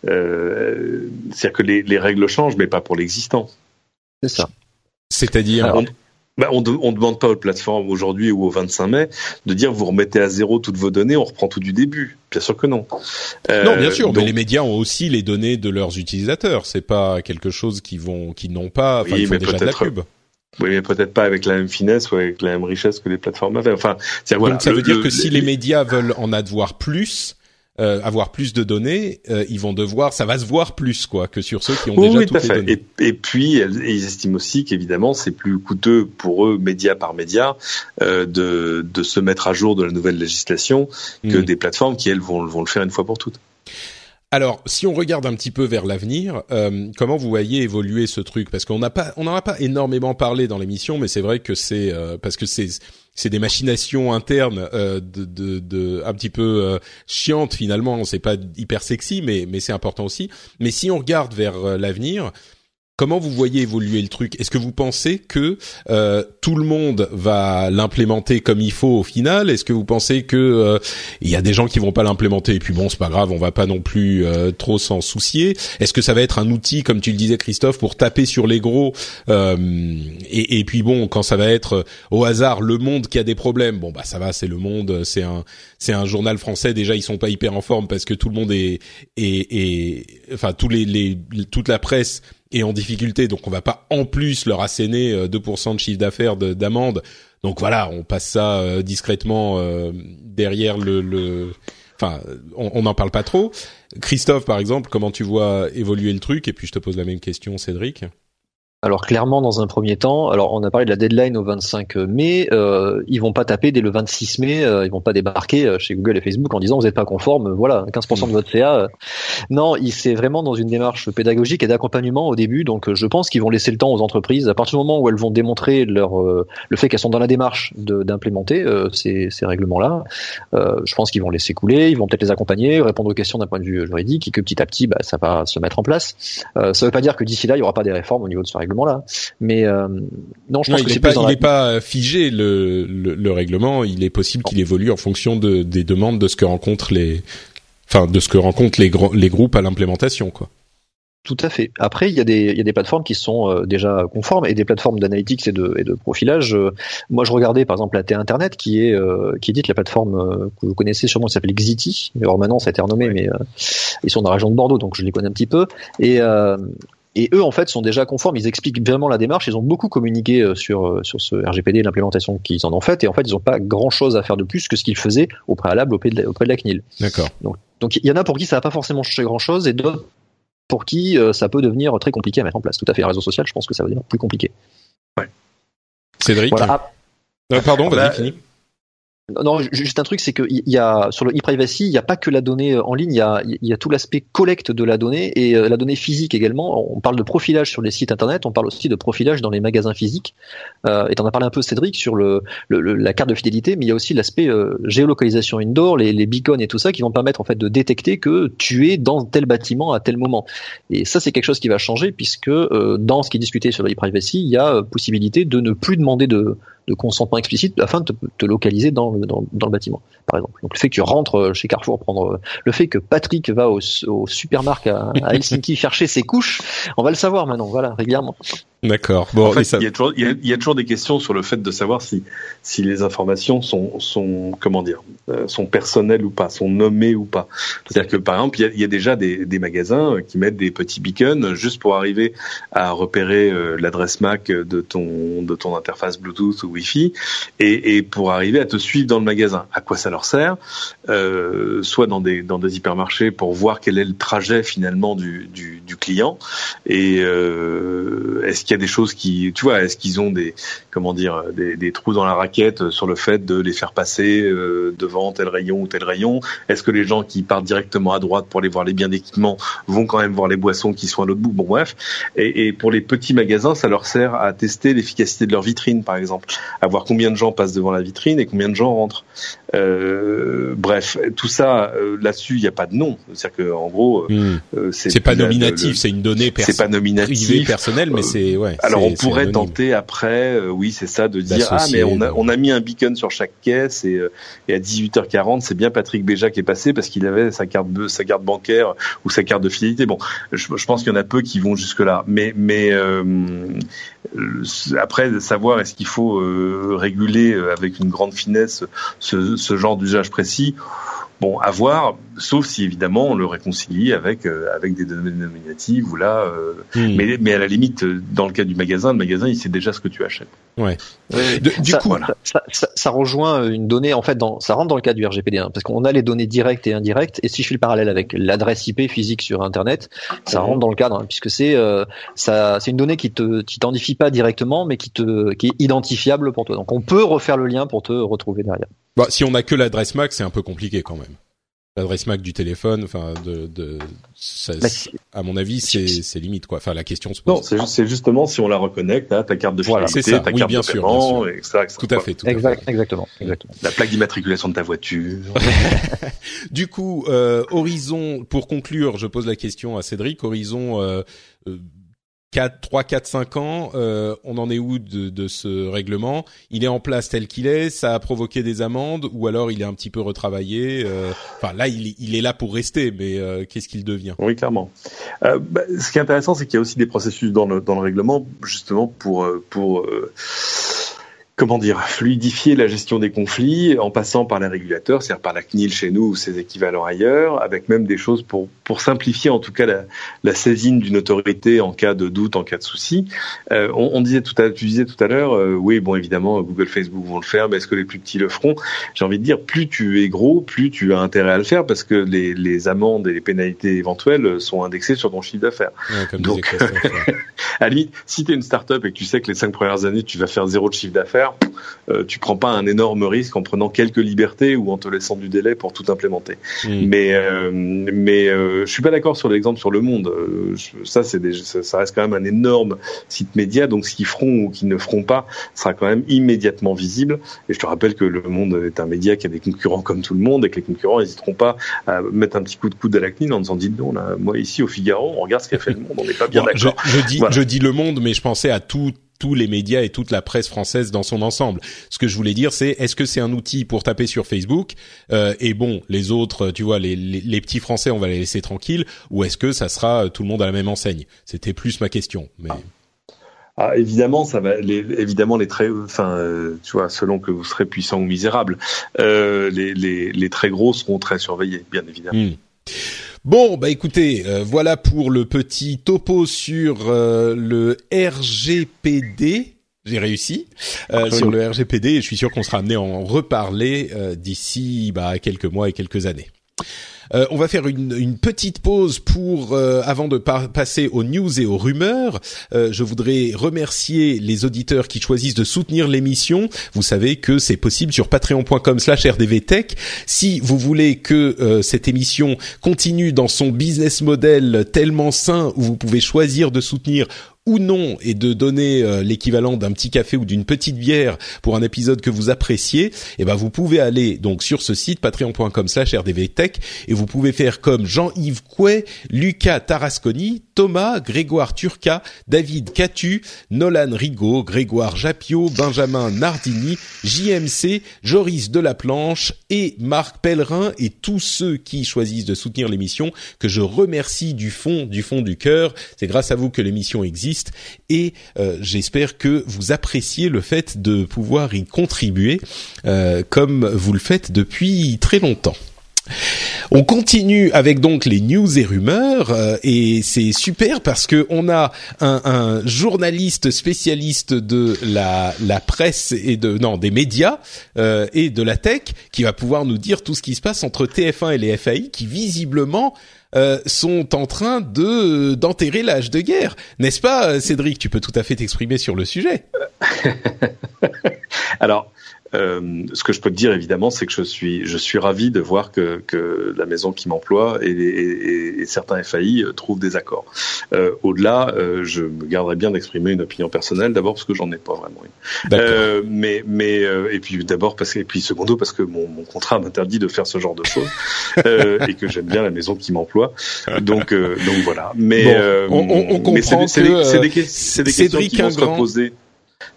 Euh, C'est-à-dire que les, les, règles changent, mais pas pour l'existant. C'est ça. C'est-à-dire bah, on ne demande pas aux plateformes aujourd'hui ou au 25 mai de dire vous remettez à zéro toutes vos données, on reprend tout du début. Bien sûr que non. Euh, non, bien sûr, donc... mais les médias ont aussi les données de leurs utilisateurs. C'est pas quelque chose qui vont, qui n'ont pas. Enfin, oui, ils font déjà de la pub. Oui, mais peut-être pas avec la même finesse ou avec la même richesse que les plateformes avaient. Enfin, voilà, donc ça veut dire que si les médias veulent en avoir plus, euh, avoir plus de données, euh, ils vont devoir, ça va se voir plus quoi que sur ceux qui ont oui, déjà oui, toutes les fait. données. Et, et puis ils estiment aussi qu'évidemment c'est plus coûteux pour eux média par média euh, de de se mettre à jour de la nouvelle législation que mmh. des plateformes qui elles vont vont le faire une fois pour toutes. Alors, si on regarde un petit peu vers l'avenir, euh, comment vous voyez évoluer ce truc? Parce qu'on n'a pas, on n'en a pas énormément parlé dans l'émission, mais c'est vrai que c'est euh, parce que c'est c'est des machinations internes euh, de, de, de, un petit peu euh, chiantes finalement. C'est pas hyper sexy, mais mais c'est important aussi. Mais si on regarde vers euh, l'avenir, Comment vous voyez évoluer le truc? Est-ce que vous pensez que euh, tout le monde va l'implémenter comme il faut au final? Est-ce que vous pensez que euh, il y a des gens qui vont pas l'implémenter et puis bon, c'est pas grave, on va pas non plus euh, trop s'en soucier? Est-ce que ça va être un outil, comme tu le disais Christophe, pour taper sur les gros euh, et, et, puis bon, quand ça va être au hasard le Monde qui a des problèmes, bon bah ça va, c'est le Monde, c'est un c'est un journal français. Déjà, ils sont pas hyper en forme parce que tout le monde est est enfin tous les, les toute la presse et en difficulté, donc on va pas en plus leur asséner 2% de chiffre d'affaires d'amende. Donc voilà, on passe ça euh, discrètement euh, derrière le, le... Enfin, on n'en parle pas trop. Christophe, par exemple, comment tu vois évoluer le truc? Et puis je te pose la même question, Cédric. Alors clairement, dans un premier temps, alors on a parlé de la deadline au 25 mai, euh, ils vont pas taper dès le 26 mai, euh, ils vont pas débarquer euh, chez Google et Facebook en disant vous n'êtes pas conforme, voilà, 15% de votre CA. Euh. Non, c'est vraiment dans une démarche pédagogique et d'accompagnement au début, donc euh, je pense qu'ils vont laisser le temps aux entreprises, à partir du moment où elles vont démontrer leur le fait qu'elles sont dans la démarche d'implémenter ces, ces règlements-là, je pense qu'ils vont laisser couler, ils vont peut-être les accompagner, répondre aux questions d'un point de vue juridique, et que petit à petit, bah, ça va se mettre en place. ça veut pas dire que d'ici là, il y aura pas des réformes au niveau de ce règlement là. Mais euh, non, je pense non, il n'est pas, pas figé le, le, le, règlement. Il est possible qu'il évolue en fonction de, des demandes de ce que rencontrent les, enfin de ce que rencontrent les, les groupes à l'implémentation, quoi. Tout à fait. Après, il y a des, il y a des plateformes qui sont euh, déjà conformes et des plateformes d'analytics et de, et de profilage. Euh, moi, je regardais par exemple la T Internet qui est, euh, qui édite la plateforme que vous connaissez sûrement, qui s'appelle Xiti. Alors maintenant, ça a été renommé, mais ils sont dans la région de Bordeaux, donc je les connais un petit peu. Et et eux, en fait, sont déjà conformes. Ils expliquent vraiment la démarche. Ils ont beaucoup communiqué euh, sur euh, sur ce RGPD, l'implémentation qu'ils en ont faite. Et en fait, ils n'ont pas grand chose à faire de plus que ce qu'ils faisaient au préalable auprès de la, auprès de la CNIL. D'accord. Donc, donc il y en a pour qui ça va pas forcément changer grand chose, et d'autres pour qui euh, ça peut devenir très compliqué à mettre en place. Tout à fait. Un réseau social, je pense que ça va devenir plus compliqué. Ouais. Cédric. Voilà. Euh, pardon, vas-y, bah, fini. Non, juste un truc, c'est que il y a sur le e-privacy, il n'y a pas que la donnée euh, en ligne, il y a, y a tout l'aspect collecte de la donnée et euh, la donnée physique également. On parle de profilage sur les sites internet, on parle aussi de profilage dans les magasins physiques. Euh, et en as parlé un peu Cédric sur le, le, la carte de fidélité, mais il y a aussi l'aspect euh, géolocalisation indoor, les, les beacons et tout ça qui vont permettre en fait de détecter que tu es dans tel bâtiment à tel moment. Et ça, c'est quelque chose qui va changer puisque euh, dans ce qui est discuté sur le e-privacy, il y a possibilité de ne plus demander de de consentement explicite afin de te, te localiser dans le, dans, dans, le bâtiment, par exemple. Donc le fait que tu rentres euh, chez Carrefour prendre, euh, le fait que Patrick va au, au supermarché à, à (laughs) Helsinki chercher ses couches, on va le savoir maintenant, voilà, régulièrement. D'accord. Bon, en fait, ça... il, y a toujours, il, y a, il y a toujours des questions sur le fait de savoir si, si les informations sont, sont comment dire, euh, sont personnelles ou pas, sont nommées ou pas. C'est-à-dire que par exemple, il y a, il y a déjà des, des, magasins qui mettent des petits beacons juste pour arriver à repérer euh, l'adresse MAC de ton de ton interface Bluetooth ou Et, et, pour arriver à te suivre dans le magasin. À quoi ça leur sert euh, Soit dans des dans des hypermarchés pour voir quel est le trajet finalement du, du, du client et euh, est-ce qu'il y a des choses qui, tu vois, est-ce qu'ils ont des, comment dire, des, des, trous dans la raquette sur le fait de les faire passer euh, devant tel rayon ou tel rayon? Est-ce que les gens qui partent directement à droite pour aller voir les biens d'équipement vont quand même voir les boissons qui sont à l'autre bout? Bon, bref. Et, et, pour les petits magasins, ça leur sert à tester l'efficacité de leur vitrine, par exemple, à voir combien de gens passent devant la vitrine et combien de gens rentrent. Euh, bref, tout ça euh, là-dessus, il n'y a pas de nom. C'est-à-dire que en gros, Hmm. euh, C'est pas nominatif, c'est une donnée c'est pas nominatif. privée personnelle, mais Euh, c'est ouais. Alors on pourrait anonyme. tenter après, oui c'est ça, de dire ah mais on a on a mis un beacon sur chaque caisse et, euh, et à 18h40 c'est bien Patrick Béja qui est passé parce qu'il avait sa carte sa carte bancaire ou sa carte de fidélité. Bon, je, je pense qu'il y en a peu qui vont jusque là, mais mais après savoir est-ce qu'il faut euh, réguler euh, avec une grande finesse ce, ce genre d'usage précis. Bon, à voir, sauf si évidemment on le réconcilie avec euh, avec des données nominatives ou là, euh, Hmm. mais mais à la limite euh, dans le cas du magasin, le magasin il sait déjà ce que tu achètes. De- du ça, coup, ça, ça- ça- ça rejoint une donnée, en fait, dans, ça rentre dans le cadre du RGPD, hein, parce qu'on a les données directes et indirectes, et si je fais le parallèle avec l'adresse IP physique sur Internet, ça rentre dans le cadre, hein, puisque c'est euh, ça, c'est une donnée qui te qui t'identifie pas directement, mais qui te qui est identifiable pour toi. Donc on peut refaire le lien pour te retrouver derrière. Bah, si on a que l'adresse MAC, c'est un peu compliqué quand même. L'adresse MAC du téléphone, enfin, de, de, ça- Bah, à mon avis, c'est, c'est limite quoi. Enfin, la question se pose. Non, c'est juste, c'est justement si on la reconnecte, hein, ta carte de Voilà. fidélité, C'est ça, ta oui, carte bien de sûr, paiement, bien etc., etc., Tout à fait, tout à fait. Exact, exactement, exactement. La plaque d'immatriculation de ta voiture. (laughs) Du coup, euh, Horizon, pour conclure, je pose la question à Cédric. Horizon, euh, euh, 4, 3, 4, 5 ans, euh, on en est où de, de ce règlement? Il est en place tel qu'il est Ça a provoqué des amendes Ou alors il est un petit peu retravaillé euh, Enfin là, il, il est là pour rester, mais euh, qu'est-ce qu'il devient? Oui, clairement. Euh, bah, ce qui est intéressant, c'est qu'il y a aussi des processus dans le, dans le règlement, justement pour euh, pour euh, comment dire fluidifier la gestion des conflits en passant par les régulateurs, c'est-à-dire par la CNIL chez nous ou ses équivalents ailleurs, avec même des choses pour pour simplifier en tout cas la, la saisine d'une autorité en cas de doute, en cas de souci. Euh, on, on disait tout à tu disais tout à l'heure, euh, oui, bon évidemment Google, Facebook vont le faire, mais est-ce que les plus petits le feront? J'ai envie de dire, plus tu es gros, plus tu as intérêt à le faire parce que les, les amendes et les pénalités éventuelles sont indexées sur ton chiffre d'affaires. Ouais, Donc. (laughs) À la limite, si tu es une start-up et que tu sais que les cinq premières années tu vas faire zéro de chiffre d'affaires, euh, tu prends pas un énorme risque en prenant quelques libertés ou en te laissant du délai pour tout implémenter. Mais euh, mais euh, je suis pas d'accord sur l'exemple sur le monde. Euh, je- ça c'est ça, ça reste quand même un énorme site média. Donc ce qu'ils feront ou qu'ils ne feront pas sera quand même immédiatement visible. Et je te rappelle que le monde est un média qui a des concurrents comme tout le monde et que les concurrents n'hésiteront pas à mettre un petit coup de coude à la CNIL en disant dites donc là, moi ici au Figaro, on regarde ce qu'a fait le monde, on n'est pas bien Bon, je, d'accord. je dis, Voilà. je dis le monde, mais je pensais à tout tous les médias et toute la presse française dans son ensemble. Ce que je voulais dire, c'est est-ce que c'est un outil pour taper sur Facebook euh, et bon, les autres, tu vois, les, les, les petits Français, on va les laisser tranquilles, ou est-ce que ça sera euh, tout le monde à la même enseigne? C'était plus ma question. Mais Ah, évidemment, ça va. Les, évidemment, les très, enfin, euh, tu vois, selon que vous serez puissant ou misérable, euh, les, les, les très gros seront très surveillés, bien évidemment. Hmm. Bon, bah écoutez, euh, voilà pour le petit topo sur euh, le RGPD. J'ai réussi euh, sur le RGPD et je suis sûr qu'on sera amené à en reparler euh, d'ici bah, quelques mois et quelques années. Euh, on va faire une, petite pause pour euh, avant de passer aux news et aux rumeurs. Euh, je voudrais remercier les auditeurs qui choisissent de soutenir l'émission. Vous savez que c'est possible sur patreon.com/rdvtech. Si vous voulez que euh, cette émission continue dans son business model tellement sain où vous pouvez choisir de soutenir ou non et de donner euh, l'équivalent d'un petit café ou d'une petite bière pour un épisode que vous appréciez, eh ben vous pouvez aller donc sur ce site patreon.com/rdvtech pouvez faire comme Jean-Yves Couet, Lucas Tarasconi, Thomas, Grégoire Turca, David Catu, Nolan Rigaud, Grégoire Japio, Benjamin Nardini, JMC, Joris Delaplanche et Marc Pellerin et tous ceux qui choisissent de soutenir l'émission que je remercie du fond du fond du cœur. C'est grâce à vous que l'émission existe et euh, j'espère que vous appréciez le fait de pouvoir y contribuer euh, comme vous le faites depuis très longtemps. On continue avec donc les news et rumeurs euh, et c'est super parce que on a un, un journaliste spécialiste de la, la presse et de non des médias euh, et de la tech qui va pouvoir nous dire tout ce qui se passe entre TF1 et les FAI qui visiblement euh, sont en train de d'enterrer l'âge de guerre, n'est-ce pas, Cédric? Tu peux tout à fait t'exprimer sur le sujet. (laughs) Alors, Euh, ce que je peux te dire évidemment, c'est que je suis je suis ravi de voir que, que la maison qui m'emploie et, et, et, certains FAI euh, trouvent des accords. Euh, Au-delà, euh, je me garderai bien d'exprimer une opinion personnelle, d'abord parce que j'en ai pas vraiment. Euh, mais mais et puis d'abord parce que et puis secondo parce que mon, mon contrat m'interdit de faire ce genre de choses (laughs) et que j'aime bien la maison qui m'emploie. Donc donc voilà. Mais bon, on, on, comprend c'est des, des, des, questions qui vont se reposer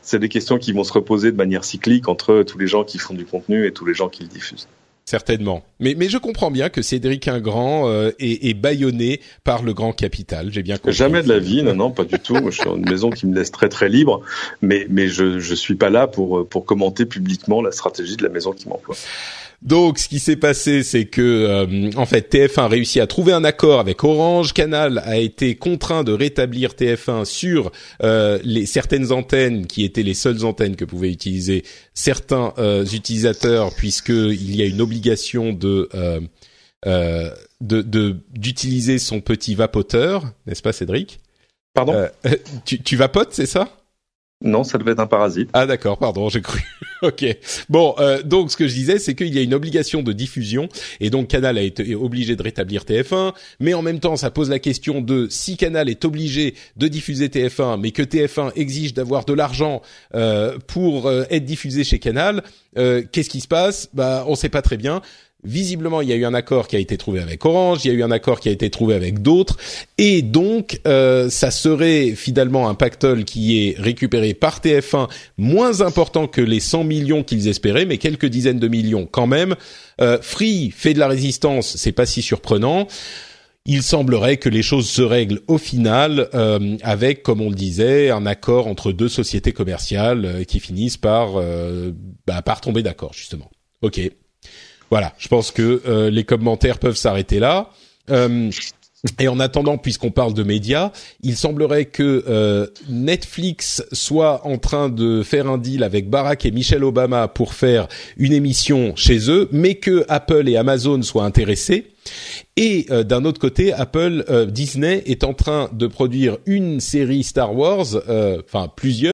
c'est des questions qui vont se reposer de manière cyclique entre tous les gens qui font du contenu et tous les gens qui le diffusent. Certainement. Mais, mais je comprends bien que Cédric Ingrand euh, est, est bâillonné par le grand capital. J'ai bien compris. Jamais de la vie, non, non, pas du tout. Moi, je suis dans une maison qui me laisse très très libre, mais, mais je je suis pas là pour, pour commenter publiquement la stratégie de la maison qui m'emploie. Donc, ce qui s'est passé, c'est que euh, en fait TF1 a réussi à trouver un accord avec Orange. Canal a été contraint de rétablir TF1 sur euh, les certaines antennes qui étaient les seules antennes que pouvaient utiliser certains euh, utilisateurs, puisque il y a une obligation de de d'utiliser son petit vapoteur, n'est-ce pas, Cédric? Pardon? (laughs) Tu, tu vapotes, c'est ça? Non, ça devait être un parasite. Ah d'accord, pardon, j'ai cru. (laughs) ok. Bon, euh, donc ce que je disais, c'est qu'il y a une obligation de diffusion et donc Canal a été obligé de rétablir TF1, mais en même temps, ça pose la question de si Canal est obligé de diffuser TF1, mais que TF1 exige d'avoir de l'argent euh, pour euh, être diffusé chez Canal, euh, qu'est-ce qui se passe? Bah, on sait pas très bien. Visiblement, il y a eu un accord qui a été trouvé avec Orange, il y a eu un accord qui a été trouvé avec d'autres, et donc euh, ça serait finalement un pactole qui est récupéré par TF1 moins important que les 100 millions qu'ils espéraient, mais quelques dizaines de millions quand même. Euh, Free fait de la résistance, c'est pas si surprenant. Il semblerait que les choses se règlent au final euh, avec, comme on le disait, un accord entre deux sociétés commerciales euh, qui finissent par euh, bah, par tomber d'accord justement. Ok. Voilà, je pense que euh, les commentaires peuvent s'arrêter là. Euh, et en attendant, puisqu'on parle de médias, il semblerait que euh, Netflix soit en train de faire un deal avec Barack et Michelle Obama pour faire une émission chez eux, mais que Apple et Amazon soient intéressés. Et d'un autre côté, Apple, Disney est en train de produire une série Star Wars, enfin plusieurs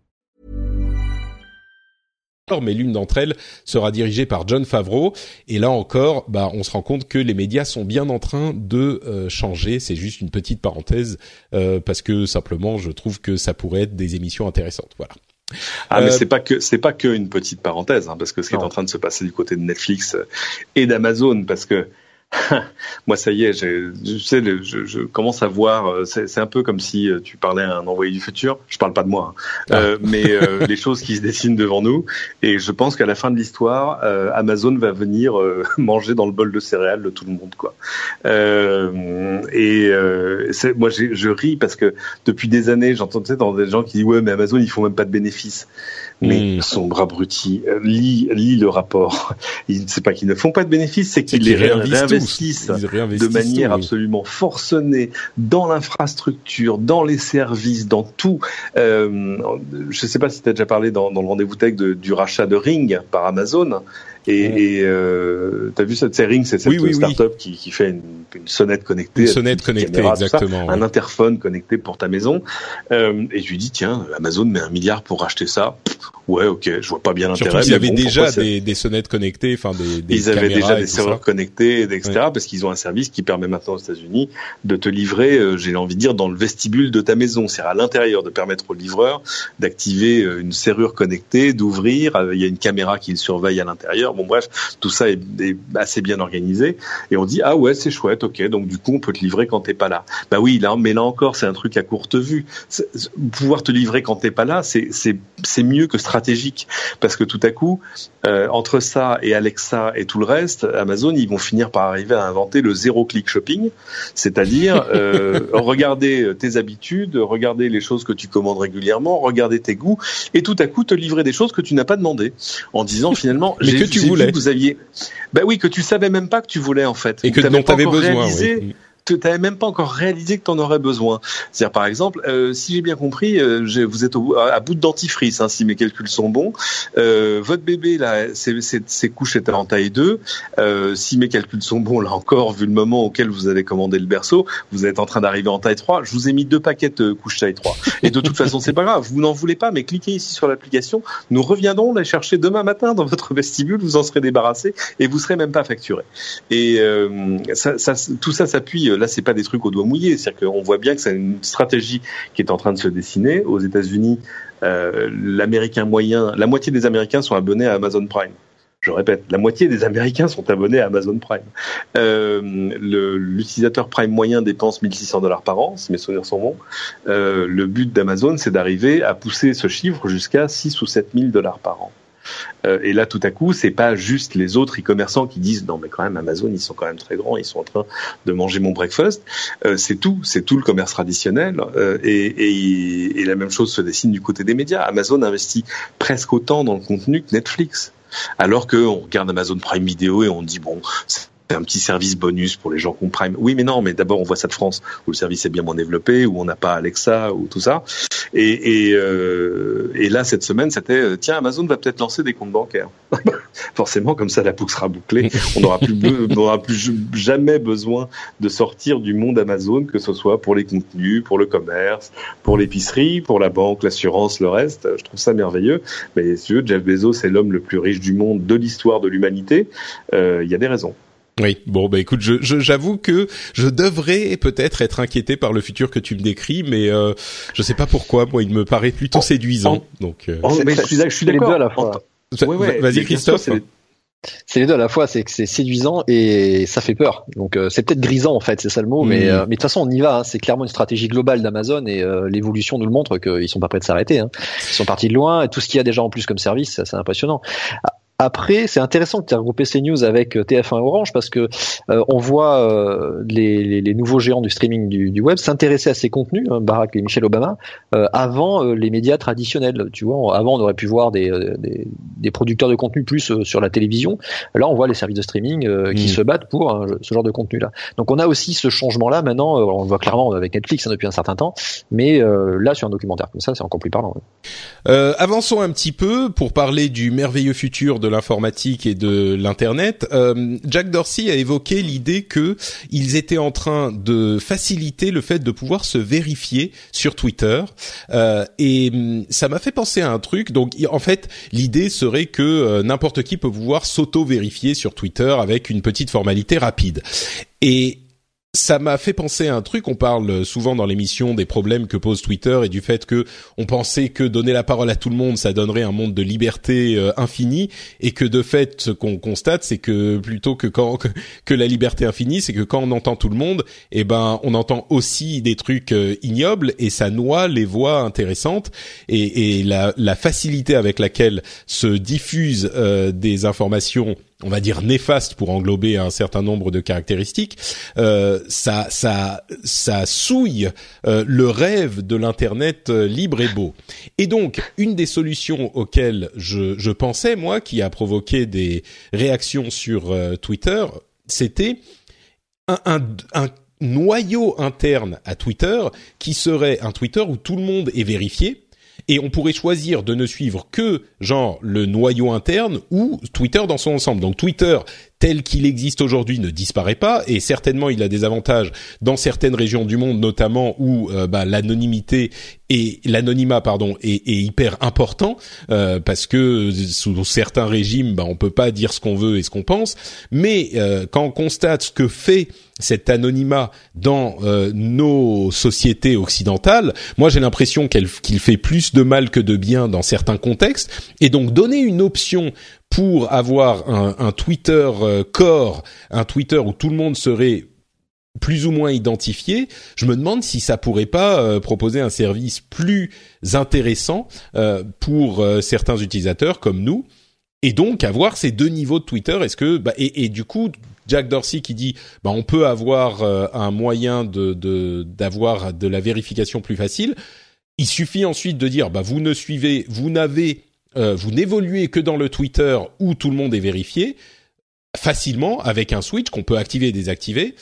Mais l'une d'entre elles sera dirigée par John Favreau. Et là encore, bah, on se rend compte que les médias sont bien en train de euh, changer. C'est juste une petite parenthèse euh, parce que simplement, je trouve que ça pourrait être des émissions intéressantes. Voilà. Ah, mais euh, c'est pas que c'est pas que une petite parenthèse, hein, parce que ce qui est en train de se passer du côté de Netflix et d'Amazon, parce que (laughs) Moi, ça y est, je sais, je, je, commence à voir. Euh, c'est un peu comme si euh, tu parlais à un envoyé du futur. Je parle pas de moi, hein. ah. euh, mais euh, (laughs) les choses qui se dessinent devant nous. Et je pense qu'à la fin de l'histoire, Amazon va venir (laughs) manger dans le bol de céréales de tout le monde, quoi. et moi, je ris parce que depuis des années, j'entends dans des gens qui disent ouais, mais Amazon, ils font même pas de bénéfices mais mmh. son bras abruti lit, lit le rapport. (laughs) C'est pas qu'ils ne font pas de bénéfices, c'est qu'ils les réinvestissent, de manière absolument forcenée dans l'infrastructure, dans les services, dans tout. Euh, je ne sais pas si tu as déjà parlé dans, dans le rendez-vous tech de, du rachat de Ring par Amazon. Et, et euh, t'as vu cette Ring, c'est cette oui, startup Qui, qui fait une, une, sonnette connectée, une sonnette connectée, exactement, un interphone connecté pour ta maison. Euh, et je lui dis tiens, Amazon met un milliard pour racheter ça. Ouais, ok, je vois pas bien l'intérêt. Ils avaient déjà des, des, sonnettes connectées, enfin des, des Ils avaient déjà des serveurs connectés, etc. Parce qu'ils ont un service qui permet maintenant aux États-Unis de te livrer, euh, j'ai envie de dire, dans le vestibule de ta maison, c'est à l'intérieur, de permettre au livreur d'activer euh, une serrure connectée, d'ouvrir. Euh, il y a une caméra qui le surveille à l'intérieur Bon bref, tout ça est, assez bien organisé. Et on dit ah ouais c'est chouette. ok, donc du coup, on peut te livrer quand t'es pas là. Bah oui, là, mais là encore, c'est un truc à courte vue. Pouvoir te livrer quand t'es pas là, c'est mieux que stratégique, parce que tout à coup, euh, entre ça et Alexa et tout le reste, Amazon, ils vont finir par arriver à inventer le zéro click shopping, c'est-à-dire (laughs) euh, regarder tes habitudes, regarder les choses que tu commandes régulièrement, regarder tes goûts, et tout à coup te livrer des choses que tu n'as pas demandé, en disant finalement, (laughs) mais que tu voulais, vous aviez, bah oui, que tu savais même pas que tu voulais en fait, et que tu avais besoin. Oui tu n'avais même pas encore réalisé que tu en aurais besoin. C'est-à-dire, par exemple, euh, si j'ai bien compris, euh, vous êtes à bout de dentifrice, hein, si mes calculs sont bons. Euh, votre bébé, là, ses, couches étaient en taille 2. Euh, si mes calculs sont bons, là encore, vu le moment auquel vous avez commandé le berceau, vous êtes en train d'arriver en taille 3. Je vous ai mis deux paquets de couches taille 3. Et de toute façon, c'est pas grave. Vous n'en voulez pas, mais cliquez ici sur l'application. Nous reviendrons les chercher demain matin dans votre vestibule. Vous en serez débarrassé et vous serez même pas facturé. Et tout ça s'appuie. Là, c'est pas des trucs au doigt mouillé. C'est-à-dire qu'on voit bien que c'est une stratégie qui est en train de se dessiner. Aux États-Unis, euh, l'Américain moyen, la moitié des Américains sont abonnés à Amazon Prime. Je répète, la moitié des Américains sont abonnés à Amazon Prime. Euh, L'utilisateur Prime moyen dépense 1600 dollars par an, si mes souvenirs sont bons. Euh, le but d'Amazon, c'est d'arriver à pousser ce chiffre jusqu'à 6 ou 7 000 dollars par an. Euh, et là, tout à coup, c'est pas juste les autres e-commerçants qui disent non, mais quand même Amazon, ils sont quand même très grands, ils sont en train de manger mon breakfast. Euh, c'est tout, c'est tout le commerce traditionnel. Euh, et, et, et, la même chose se dessine du côté des médias. Amazon investit presque autant dans le contenu que Netflix. Alors qu'on regarde Amazon Prime Video et on dit bon, un petit service bonus pour les gens qui ont Prime. Oui, mais non, mais d'abord on voit ça de France où le service est bien moins développé, où on n'a pas Alexa ou tout ça. Et, euh, là cette semaine c'était euh, tiens Amazon va peut-être lancer des comptes bancaires. (laughs) Forcément comme ça la boucle sera bouclée. On n'aura plus, jamais besoin de sortir du monde Amazon, que ce soit pour les contenus, pour le commerce, pour l'épicerie, pour la banque, l'assurance, le reste. Je trouve ça merveilleux. Mais si tu veux, Jeff Bezos est l'homme le plus riche du monde de l'histoire de l'humanité. Euh, il y a des raisons. Oui, bon bah écoute, je, j'avoue que je devrais peut-être être inquiété par le futur que tu me décris, mais euh, je sais pas pourquoi. Moi, il me paraît plutôt séduisant. donc, euh... mais je suis, je suis d'accord. à la fois. Vas-y, Christophe. C'est les deux à la fois, c'est que c'est séduisant et ça fait peur. Donc euh, c'est peut-être grisant en fait, c'est ça le mot. Mais, hmm. euh, mais de toute façon on y va. Hein. C'est clairement une stratégie globale d'Amazon et euh, l'évolution nous le montre qu'ils sont pas prêts de s'arrêter. Hein. Ils sont partis de loin et tout ce qu'il y a déjà en plus comme service, c'est impressionnant. Après, c'est intéressant que tu aies regroupé ces news avec euh, TF1 Orange parce que euh, on voit euh, les, les, nouveaux géants du streaming du, du web s'intéresser à ces contenus, hein, Barack et Michel Obama, avant les médias traditionnels. Tu vois, avant on aurait pu voir des, des, des producteurs de contenu plus sur la télévision. Là, on voit les services de streaming qui mm. se battent pour hein, ce genre de contenu-là. Donc, on a aussi ce changement-là maintenant. on le voit clairement avec Netflix hein, depuis un certain temps, mais là, sur un documentaire comme ça, c'est encore plus parlant. avançons un petit peu pour parler du merveilleux futur de l'informatique et de l'internet, euh, Jack Dorsey a évoqué l'idée que ils étaient en train de faciliter le fait de pouvoir se vérifier sur Twitter. Euh, et hum, ça m'a fait penser à un truc. Donc, en fait, l'idée serait que euh, n'importe qui peut pouvoir s'auto-vérifier sur Twitter avec une petite formalité rapide. Et ça m'a fait penser à un truc. On parle souvent dans l'émission des problèmes que pose Twitter et du fait que on pensait que donner la parole à tout le monde, ça donnerait un monde de liberté euh, infinie, et que de fait, ce qu'on constate, c'est que plutôt que quand que, la liberté infinie, c'est que quand on entend tout le monde, eh ben, on entend aussi des trucs euh, ignobles et ça noie les voix intéressantes et, la, facilité avec laquelle se diffusent euh, des informations on va dire néfaste pour englober un certain nombre de caractéristiques, euh, ça, ça, ça souille euh, le rêve de l'internet euh, libre et beau. Et donc, une des solutions auxquelles je, je pensais moi, qui a provoqué des réactions sur Twitter, c'était un, un, un noyau interne à Twitter qui serait un Twitter où tout le monde est vérifié et on pourrait choisir de ne suivre que genre le noyau interne ou Twitter dans son ensemble. Donc Twitter tel qu'il existe aujourd'hui ne disparaît pas et certainement il a des avantages dans certaines régions du monde notamment où euh, bah, l'anonymité et l'anonymat pardon est, hyper important euh, parce que sous certains régimes bah, on peut pas dire ce qu'on veut et ce qu'on pense. Mais euh, quand on constate ce que fait cet anonymat dans nos sociétés occidentales moi j'ai l'impression qu'il fait plus de mal que de bien dans certains contextes. Et donc donner une option pour avoir un, un Twitter euh, core, un Twitter où tout le monde serait plus ou moins identifiés, je me demande si ça pourrait pas proposer un service plus intéressant pour certains utilisateurs comme nous et donc avoir ces deux niveaux de Twitter. Est-ce que bah, et, et, du coup Jack Dorsey qui dit bah on peut avoir euh, un moyen de d'avoir de, la vérification plus facile. Il suffit ensuite de dire bah vous ne suivez vous n'avez euh, vous n'évoluez que dans le Twitter où tout le monde est vérifié facilement avec un switch qu'on peut activer et désactiver.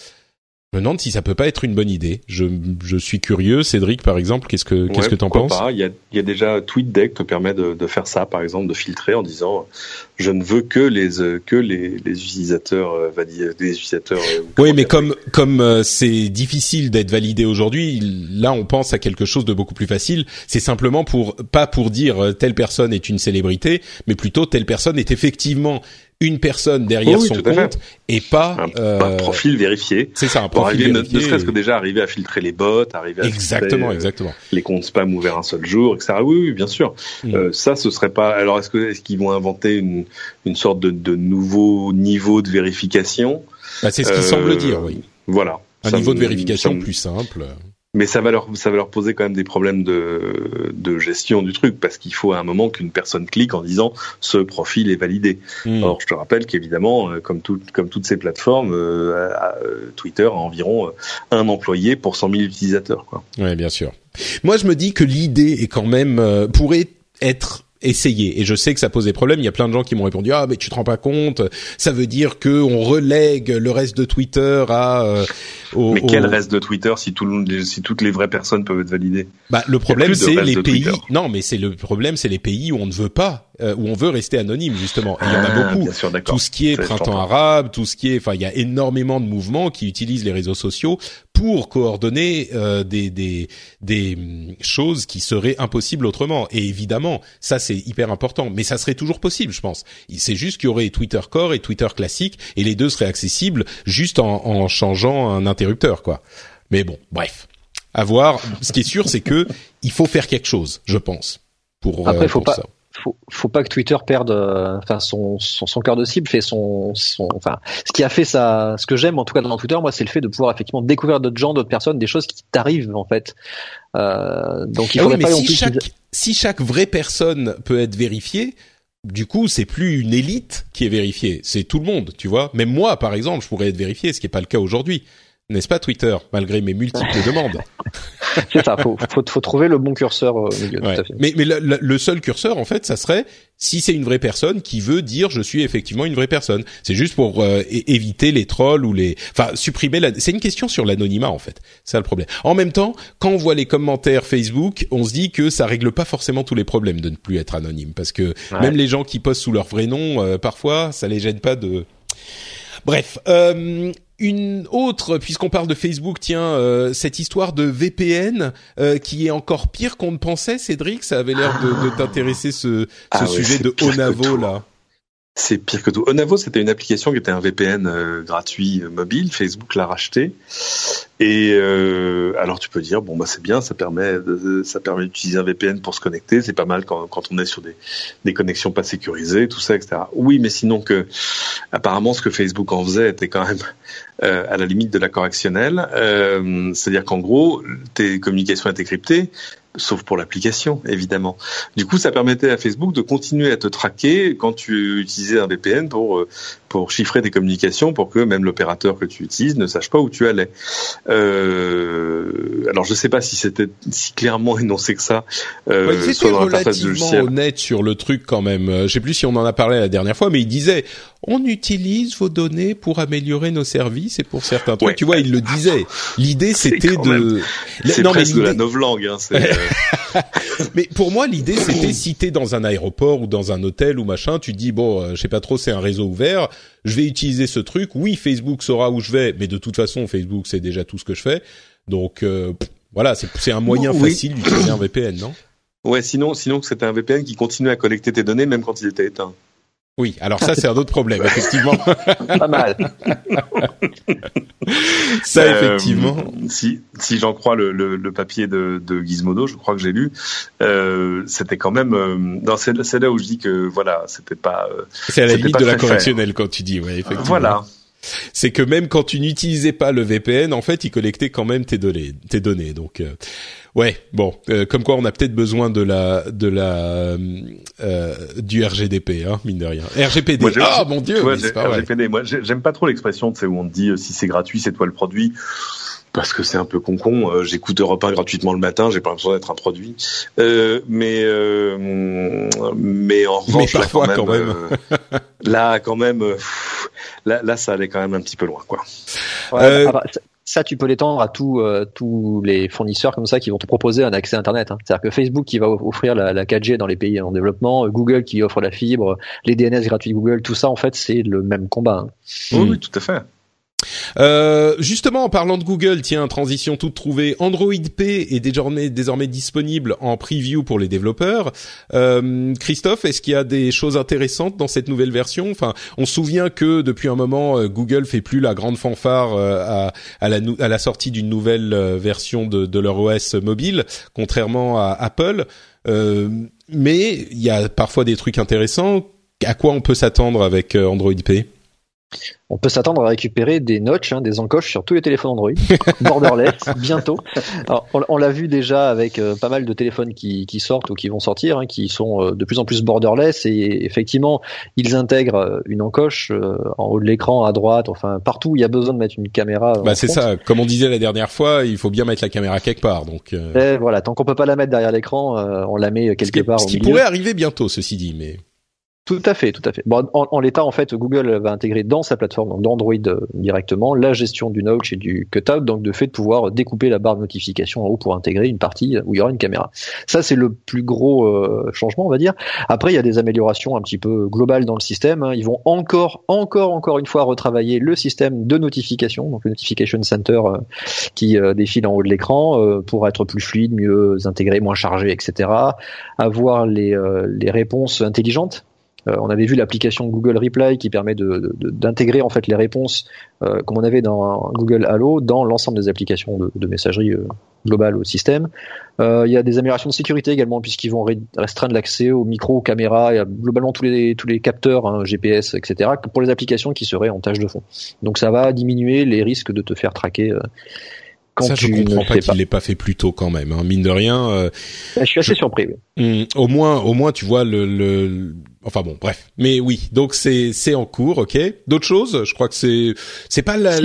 Je me demande si ça peut pas être une bonne idée. Je, je suis curieux. Cédric, par exemple, qu'est-ce que qu'est-ce que t'en penses? pas? Il y a, il y a déjà TweetDeck te permet de, de, faire ça, par exemple, de filtrer en disant je ne veux que les que les, les utilisateurs euh, validés, des utilisateurs. Euh, oui, mais comme comme euh, c'est difficile d'être validé aujourd'hui, là on pense à quelque chose de beaucoup plus facile. C'est simplement pour pas pour dire telle personne est une célébrité, mais plutôt telle personne est effectivement une personne derrière son compte et pas un, euh, profil vérifié. C'est ça, un profil arriver, vérifié. Ne, serait-ce que déjà arriver à filtrer les bots, arriver à exactement, filtrer, exactement. les comptes spam ouverts un seul jour, etc. Oui, oui, bien sûr. Mm. Euh, ça, ce serait pas. Alors, est-ce que est-ce qu'ils vont inventer une une sorte de, de nouveau niveau de vérification? Bah, C'est ce qu'ils euh, semblent dire, oui. Voilà. Un niveau de vérification plus simple mais ça va leur ça va leur poser quand même des problèmes de, de gestion du truc parce qu'il faut à un moment qu'une personne clique en disant ce profil est validé. Hmm. Or je te rappelle qu'évidemment euh, comme tout, comme toutes ces plateformes euh, euh, Twitter a environ un employé pour 100 000 utilisateurs quoi. Ouais, bien sûr. Moi je me dis que l'idée est quand même pourrait être essayer. Et je sais que ça pose des problèmes. Il y a plein de gens qui m'ont répondu ah mais tu te rends pas compte, ça veut dire que on relègue le reste de Twitter à. Euh, mais quel reste de Twitter si tout le monde, si toutes les vraies personnes peuvent être validées? Bah le problème c'est les pays. Non mais c'est le problème c'est les pays où on ne veut pas euh, où on veut rester anonyme justement. Et il y en a ah, beaucoup. Sûr, tout ce qui est printemps arabe, tout ce qui est, enfin, il y a énormément de mouvements qui utilisent les réseaux sociaux pour coordonner euh, des, des des hum, choses qui seraient impossibles autrement. Et évidemment, ça c'est hyper important, mais ça serait toujours possible, je pense. C'est juste qu'il y aurait Twitter Core et Twitter classique, et les deux seraient accessibles juste en, en changeant un interrupteur, quoi. Mais bon, bref. À voir. Ce qui est sûr, c'est que il faut faire quelque chose, je pense, pour, Après, euh, faut pour pas, ça faut, faut pas que Twitter perde, euh, enfin son, son, son cœur de cible fait son, son, enfin ce qui a fait ça, ce que j'aime en tout cas dans Twitter, moi, c'est le fait de pouvoir effectivement découvrir d'autres gens, d'autres personnes, des choses qui t'arrivent en fait. Euh, donc il ah oui, mais si chaque, si chaque vraie personne peut être vérifiée, du coup, c'est plus une élite qui est vérifiée, c'est tout le monde, tu vois. Même moi, par exemple, je pourrais être vérifié, ce qui est pas le cas aujourd'hui n'est-ce pas Twitter, malgré mes multiples (laughs) demandes (laughs) C'est ça, faut, faut, faut, trouver le bon curseur au milieu. Ouais. Tout à fait. Mais, mais le, seul curseur, en fait, ça serait si c'est une vraie personne qui veut dire je suis effectivement une vraie personne. C'est juste pour euh, éviter les trolls ou les, enfin supprimer. La... C'est une question sur l'anonymat en fait. C'est ça le problème. En même temps, quand on voit les commentaires Facebook, on se dit que ça règle pas forcément tous les problèmes de ne plus être anonyme, parce que ouais. même les gens qui postent sous leur vrai nom, euh, parfois, ça les gêne pas de. Bref. Euh, une autre, puisqu'on parle de Facebook, tiens, euh, cette histoire de VPN euh, qui est encore pire qu'on ne pensait, Cédric, ça avait l'air de, de t'intéresser ce, ce Ah sujet de Onavo tout. là. C'est pire que tout. Onavo, c'était une application qui était un VPN euh, gratuit euh, mobile. Facebook l'a racheté. Et euh, alors tu peux dire bon bah c'est bien, ça permet ça permet d'utiliser un VPN pour se connecter. C'est pas mal quand, quand on est sur des, des connexions pas sécurisées, tout ça, etc. Oui, mais sinon que apparemment ce que Facebook en faisait était quand même (laughs) euh, à la limite de la correctionnelle. Euh, C'est-à-dire qu'en gros tes communications étaient cryptées, sauf pour l'application, évidemment. Du coup, ça permettait à Facebook de continuer à te traquer quand tu utilisais un VPN pour pour chiffrer tes communications, pour que même l'opérateur que tu utilises ne sache pas où tu allais. Euh, alors, je sais pas si c'était si clairement (laughs) énoncé que ça. Euh, Ouais, soit dans relativement honnêtes sur le truc quand même. Euh, Je sais plus si on en a parlé la dernière fois, mais il disait on utilise vos données pour améliorer nos services et pour certains trucs. Ouais. Tu vois, il le disait. L'idée (laughs) c'était de. même- C'est Non, mais presque de la novlangue. Hein, (laughs) (laughs) Mais pour moi, l'idée, c'était si t'es dans un aéroport ou dans un hôtel ou machin, tu dis bon, euh, je sais pas trop, c'est un réseau ouvert, je vais utiliser ce truc. Oui, Facebook saura où je vais, mais de toute façon, Facebook c'est déjà tout ce que je fais. Donc euh, pff, voilà, c'est un moyen Oui. facile d'utiliser un VPN, non? Ouais, sinon, sinon que c'était un VPN qui continuait à collecter tes données même quand il était éteint. Oui, alors ça c'est un autre problème, effectivement. Pas mal. (laughs) ça, Euh, effectivement. si si j'en crois le, le, le papier de, de Gizmodo, je crois que j'ai lu, euh, c'était quand même. Euh, c'est là où je dis que voilà, c'était pas. euh, C'est à la c'était limite pas de la correctionnelle quand tu dis, ouais, effectivement. voilà. c'est que même quand tu n'utilisais pas le VPN, en fait, il collectait quand même tes données. Tes données. Donc, euh, ouais, bon, euh, comme quoi on a peut-être besoin de la de la euh, du RGDP, hein, mine de rien. RGPD. ah mon dieu, c'est pas RGPD. Moi, j'aime pas trop l'expression, c'est où on dit si c'est gratuit, c'est toi le produit parce que c'est un peu con-con. Euh, j'écoute Europe 1 gratuitement le matin, j'ai pas l'impression d'être un produit. Euh, mais euh, mais en revanche, là, quand même, là quand même, là, là ça allait quand même un petit peu loin, quoi. Ah bah, ça, tu peux l'étendre à tous tous les fournisseurs comme ça qui vont te proposer un accès Internet. Hein. C'est-à-dire que Facebook qui va offrir la, la, 4G dans les pays en développement, Google qui offre la fibre, les DNS gratuits Google, tout ça en fait c'est le même combat. Hein. Oui, oui, tout à fait. Euh, justement, en parlant de Google, tiens, transition toute trouvée, Android P est désormais, disponible en preview pour les développeurs. Euh, Christophe, est-ce qu'il y a des choses intéressantes dans cette nouvelle version? Enfin, on se souvient que depuis un moment, euh, Google fait plus la grande fanfare à, à, la, sortie d'une nouvelle version de, de, leur OS mobile, contrairement à Apple. mais il y a parfois des trucs intéressants. À quoi on peut s'attendre avec Android P? On peut s'attendre à récupérer des notches, hein, des encoches sur tous les téléphones Android, (laughs) borderless, bientôt. on, l'a vu déjà avec euh, pas mal de téléphones qui, sortent ou qui vont sortir, hein, qui sont euh, de plus en plus borderless et effectivement, ils intègrent euh, une encoche en haut de l'écran, à droite, enfin partout où il y a besoin de mettre une caméra. Bah c'est ça, comme on disait la dernière fois, il faut bien mettre la caméra quelque part. Donc voilà, tant qu'on peut pas la mettre derrière l'écran, on la met quelque part. Ce qui pourrait arriver bientôt, ceci dit, mais. Tout à fait, tout à fait. Bon, en, l'état, en fait, Google va intégrer dans sa plateforme, d'Android euh, directement, la gestion du notch et du cutout, donc de fait de pouvoir découper la barre de notification en haut pour intégrer une partie où il y aura une caméra. Ça, c'est le plus gros euh, changement, on va dire. Après, il y a des améliorations un petit peu globales dans le système. Hein. Ils vont encore, encore, encore une fois retravailler le système de notification, donc le Notification Center euh, qui défile en haut de l'écran pour être plus fluide, mieux intégré, moins chargé, etc. Avoir les, réponses intelligentes on avait vu l'application Google Reply qui permet d'intégrer en fait les réponses euh, comme on avait dans Google Allo dans l'ensemble des applications de, messagerie euh, globale au système. il y a des améliorations de sécurité également puisqu'ils vont restreindre l'accès aux micros, aux caméras, et globalement tous les tous les capteurs hein, GPS, etc. pour les applications qui seraient en tâche de fond. Donc ça va diminuer les risques de te faire traquer ça, je comprends pas qu'il l'ait pas fait plus tôt quand même. Hein. Mine de rien. Euh, je suis assez surpris. Hmm, au moins, au moins, tu vois le, le... Enfin bon, bref. Mais oui, donc c'est c'est en cours, ok. D'autres choses, je crois que c'est c'est pas la.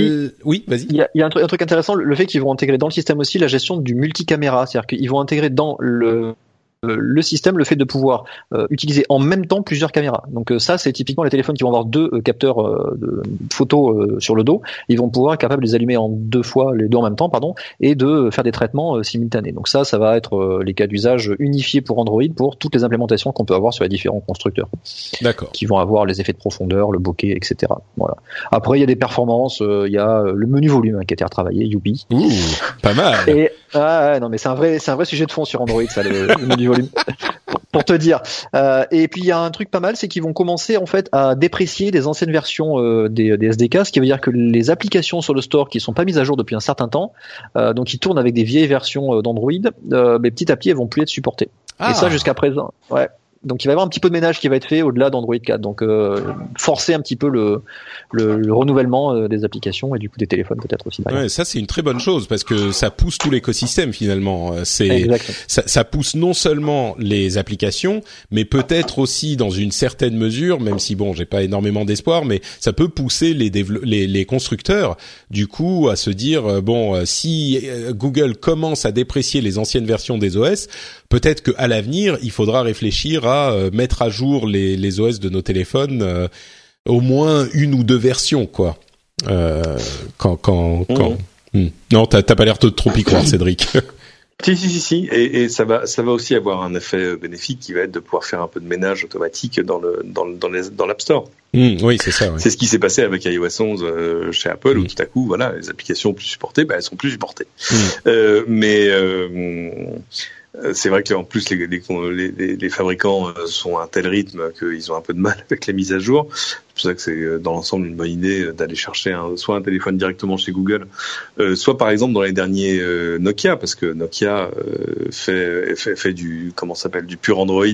Oui, vas-y. Il y a, y a un, truc, un, truc, intéressant, le fait qu'ils vont intégrer dans le système aussi la gestion du multicaméra, c'est-à-dire qu'ils vont intégrer dans le le système le fait de pouvoir euh, utiliser en même temps plusieurs caméras. Donc euh, ça, c'est typiquement les téléphones qui vont avoir deux capteurs de photos sur le dos. Ils vont pouvoir être capables de les allumer en deux fois, les deux en même temps, pardon, et de faire des traitements simultanés. Donc ça, ça va être les cas d'usage unifiés pour Android pour toutes les implémentations qu'on peut avoir sur les différents constructeurs. D'accord. Qui vont avoir les effets de profondeur, le bokeh, etc. Voilà. Après, il y a des performances. Il y a le menu volume hein, qui a été retravaillé, Youpi. Ouh, pas mal. Et ah, non, mais c'est un vrai, c'est un vrai sujet de fond sur Android, ça, le, le (laughs) menu volume pour te dire. Euh, et puis il y a un truc pas mal, c'est qu'ils vont commencer en fait à déprécier des anciennes versions euh, des, SDK, ce qui veut dire que les applications sur le store qui sont pas mises à jour depuis un certain temps, euh, donc qui tournent avec des vieilles versions d'Android, mais petit à petit elles vont plus être supportées. Et ça ah. jusqu'à présent. Ouais donc il va y avoir un petit peu de ménage qui va être fait au-delà d'Android 4. Donc euh, forcer un petit peu le, le, renouvellement euh, des applications et du coup des téléphones peut-être aussi. Ouais, ça c'est une très bonne chose parce que ça pousse tout l'écosystème finalement. Euh, c'est ça, ça, pousse non seulement les applications, mais peut-être aussi dans une certaine mesure, même si bon, j'ai pas énormément d'espoir, mais ça peut pousser les, les, les constructeurs du coup à se dire bon, si Google commence à déprécier les anciennes versions des OS, peut-être qu'à l'avenir, il faudra réfléchir à euh, mettre à jour les, les OS de nos téléphones, euh, au moins une ou deux versions, quoi. Euh, quand, quand, quand. Mmh. Hmm. Non, t'as pas l'air de trop y croire, Cédric. (laughs) Si, si, si, si. Et, et, ça va, ça va aussi avoir un effet bénéfique qui va être de pouvoir faire un peu de ménage automatique dans le, dans, dans, les, dans l'App Store. Mmh, oui, c'est ça. C'est ce qui s'est passé avec iOS 11 chez Apple, où mmh. tout à coup, voilà, les applications plus supportées, bah, elles sont plus supportées. Euh, mais euh, c'est vrai que en plus les, les, les, fabricants euh, sont à un tel rythme qu'ils ont un peu de mal avec la mise à jour. C'est pour ça que c'est dans l'ensemble une bonne idée d'aller chercher un, soit un téléphone directement chez Google, soit par exemple dans les derniers Nokia, parce que Nokia fait, fait, fait du comment s'appelle du pur Android,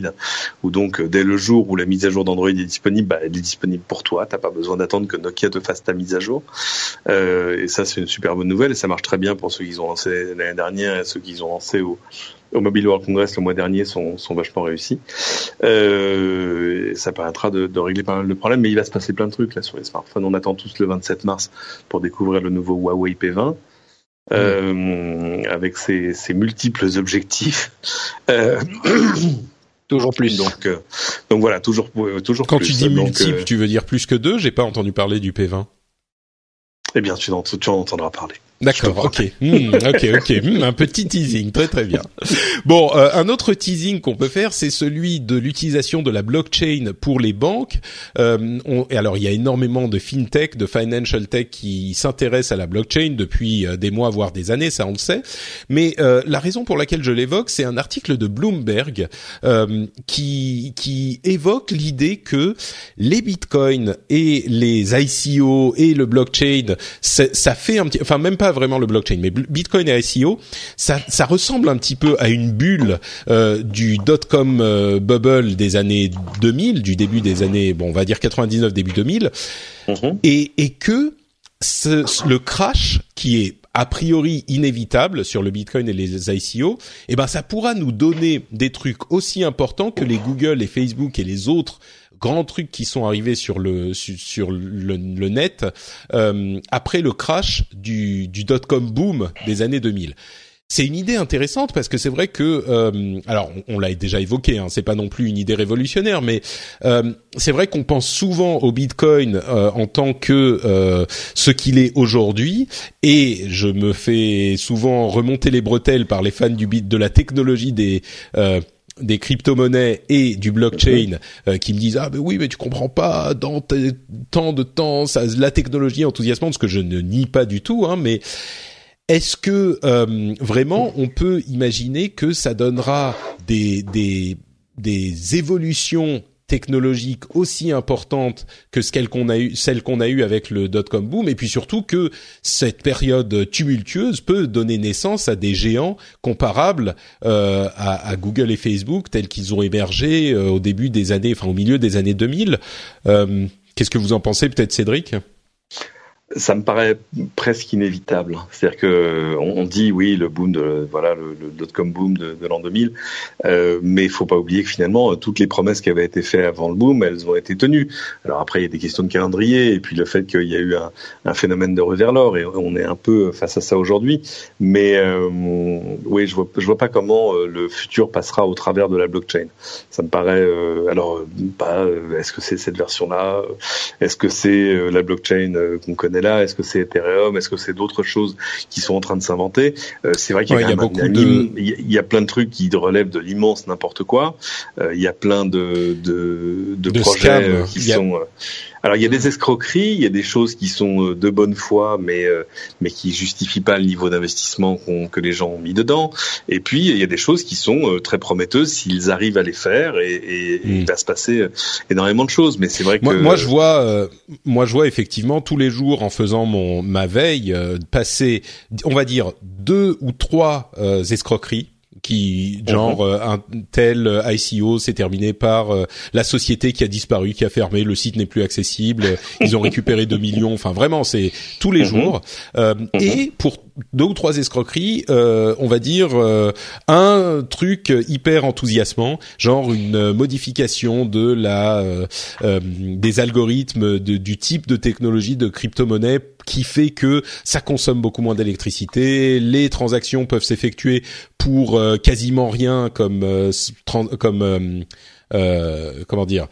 où donc dès le jour où la mise à jour d'Android est disponible, bah, elle est disponible pour toi. T'as pas besoin d'attendre que Nokia te fasse ta mise à jour. et ça c'est une super bonne nouvelle et ça marche très bien pour ceux qui ont lancé l'année dernière et ceux qui ont lancé au au Mobile World Congress le mois dernier sont, sont vachement réussis. Euh, ça permettra de, de, régler pas mal de problèmes, mais il va se passer plein de trucs là sur les smartphones. On attend tous le 27 mars pour découvrir le nouveau Huawei P20. Euh, avec ses, ses, multiples objectifs. Euh, (coughs) toujours plus. Donc, euh, donc voilà, toujours, toujours Quand plus. tu dis donc, multiples, tu veux dire plus que deux? J'ai pas entendu parler du P20. Eh bien, tu en, tu en entendras parler. D'accord, ok, mmh, ok, ok, mmh, un petit teasing, très très bien. Bon, euh, un autre teasing qu'on peut faire, c'est celui de l'utilisation de la blockchain pour les banques. Euh, on, et alors, il y a énormément de fintech, de financial tech qui s'intéressent à la blockchain depuis euh, des mois, voire des années, ça on le sait. Mais euh, la raison pour laquelle je l'évoque, c'est un article de Bloomberg euh, qui qui évoque l'idée que les bitcoins et les ICO et le blockchain, ça fait un petit, enfin même pas vraiment le blockchain, mais Bitcoin et ICO, ça, ça ressemble un petit peu à une bulle euh, du dot-com euh, bubble des années 2000, du début des années, bon, on va dire 99, début 2000, Mhm. et, et que ce, le crash qui est a priori inévitable sur le Bitcoin et les ICO, eh ben ça pourra nous donner des trucs aussi importants que les Google, les Facebook et les autres grands trucs qui sont arrivés sur le sur, le, net euh, après le crash du, dot com boom des années 2000. C'est une idée intéressante parce que c'est vrai que euh, alors on, l'a déjà évoqué, hein, c'est pas non plus une idée révolutionnaire, mais euh, c'est vrai qu'on pense souvent au Bitcoin euh, en tant que euh, ce qu'il est aujourd'hui, et je me fais souvent remonter les bretelles par les fans du bit de la technologie des des crypto-monnaies et du blockchain euh, qui me disent ah ben oui mais tu comprends pas dans tant de temps ça la technologie enthousiasmante ce que je ne nie pas du tout hein mais est-ce que euh, vraiment on peut imaginer que ça donnera des des des évolutions technologiques aussi importantes que celle qu'on a eu avec le dot-com boom, et puis surtout que cette période tumultueuse peut donner naissance à des géants comparables euh, à, à, Google et Facebook tels qu'ils ont émergé euh, au début des années, enfin au milieu des années 2000. Euh, Qu'est-ce que vous en pensez, peut-être Cédric? Ça me paraît presque inévitable. C'est-à-dire que on, dit oui le boom de voilà le, dot-com boom de, l'an 2000, euh, mais il faut pas oublier que finalement toutes les promesses qui avaient été faites avant le boom, elles ont été tenues. Alors après il y a des questions de calendrier et puis le fait qu'il y a eu un, phénomène de revers l'or et on est un peu face à ça aujourd'hui. Mais euh, oui, je vois je vois pas comment euh, le futur passera au travers de la blockchain. Ça me paraît euh, alors pas est-ce que c'est cette version là, est-ce que c'est la blockchain qu'on connaît Est-ce que c'est Ethereum Est-ce que c'est d'autres choses qui sont en train de s'inventer euh, C'est vrai qu'il y, a, y a beaucoup de... il y a plein de trucs qui relèvent de l'immense n'importe quoi. Euh, il y a plein de de, de, de projets scam. qui a... sont alors il y a des escroqueries, il y a des choses qui sont de bonne foi, mais euh, mais qui justifient pas le niveau d'investissement qu que les gens ont mis dedans. Et puis il y a des choses qui sont euh, très prometteuses s'ils arrivent à les faire, et, et, mmh. il va se passer énormément de choses. Mais c'est vrai que moi, moi je vois, euh, moi je vois effectivement tous les jours en faisant mon ma veille euh, passer, on va dire deux ou trois euh, escroqueries qui genre euh, un tel ICO s'est terminé par euh, la société qui a disparu, qui a fermé, le site n'est plus accessible, (laughs) ils ont récupéré 2 millions, enfin vraiment c'est tous les jours. Euh, et pour deux ou trois escroqueries, euh, on va dire euh, un truc hyper enthousiasmant, genre une modification de la euh, des algorithmes de, du type de technologie de crypto-monnaie qui fait que ça consomme beaucoup moins d'électricité, les transactions peuvent s'effectuer pour euh, quasiment rien comme euh, comme euh, comment dire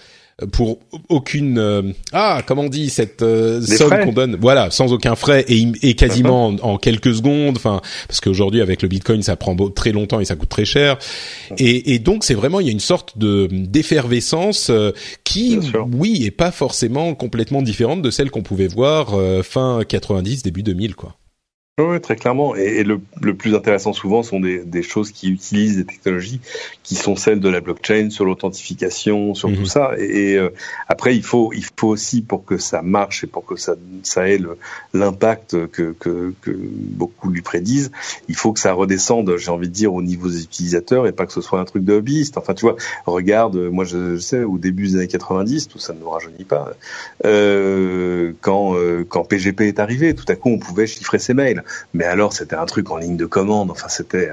pour aucune euh, ah comment on dit cette euh, somme qu'on donne? Voilà sans aucun frais et, et quasiment en, en, quelques secondes enfin parce qu'aujourd'hui avec le bitcoin ça prend très longtemps et ça coûte très cher. Et, et donc c'est vraiment il y a une sorte de d'effervescence euh, qui oui est pas forcément complètement différente de celle qu'on pouvait voir fin 90 début 2000 quoi Oui, très clairement. Et, le, le, plus intéressant souvent sont des, des, choses qui utilisent des technologies qui sont celles de la blockchain sur l'authentification, sur tout mhm. ça. Et, euh, après, il faut, il faut aussi pour que ça marche et pour que ça, ça ait l'impact que, que, que, beaucoup lui prédisent, il faut que ça redescende, j'ai envie de dire, au niveau des utilisateurs et pas que ce soit un truc de hobbyiste. Enfin, tu vois, regarde, moi je, sais, au début des années 90, tout ça ne nous rajeunit pas, euh, quand, euh, quand PGP est arrivé, tout à coup on pouvait chiffrer ses mails. Mais alors, c'était un truc en ligne de commande. Enfin, c'était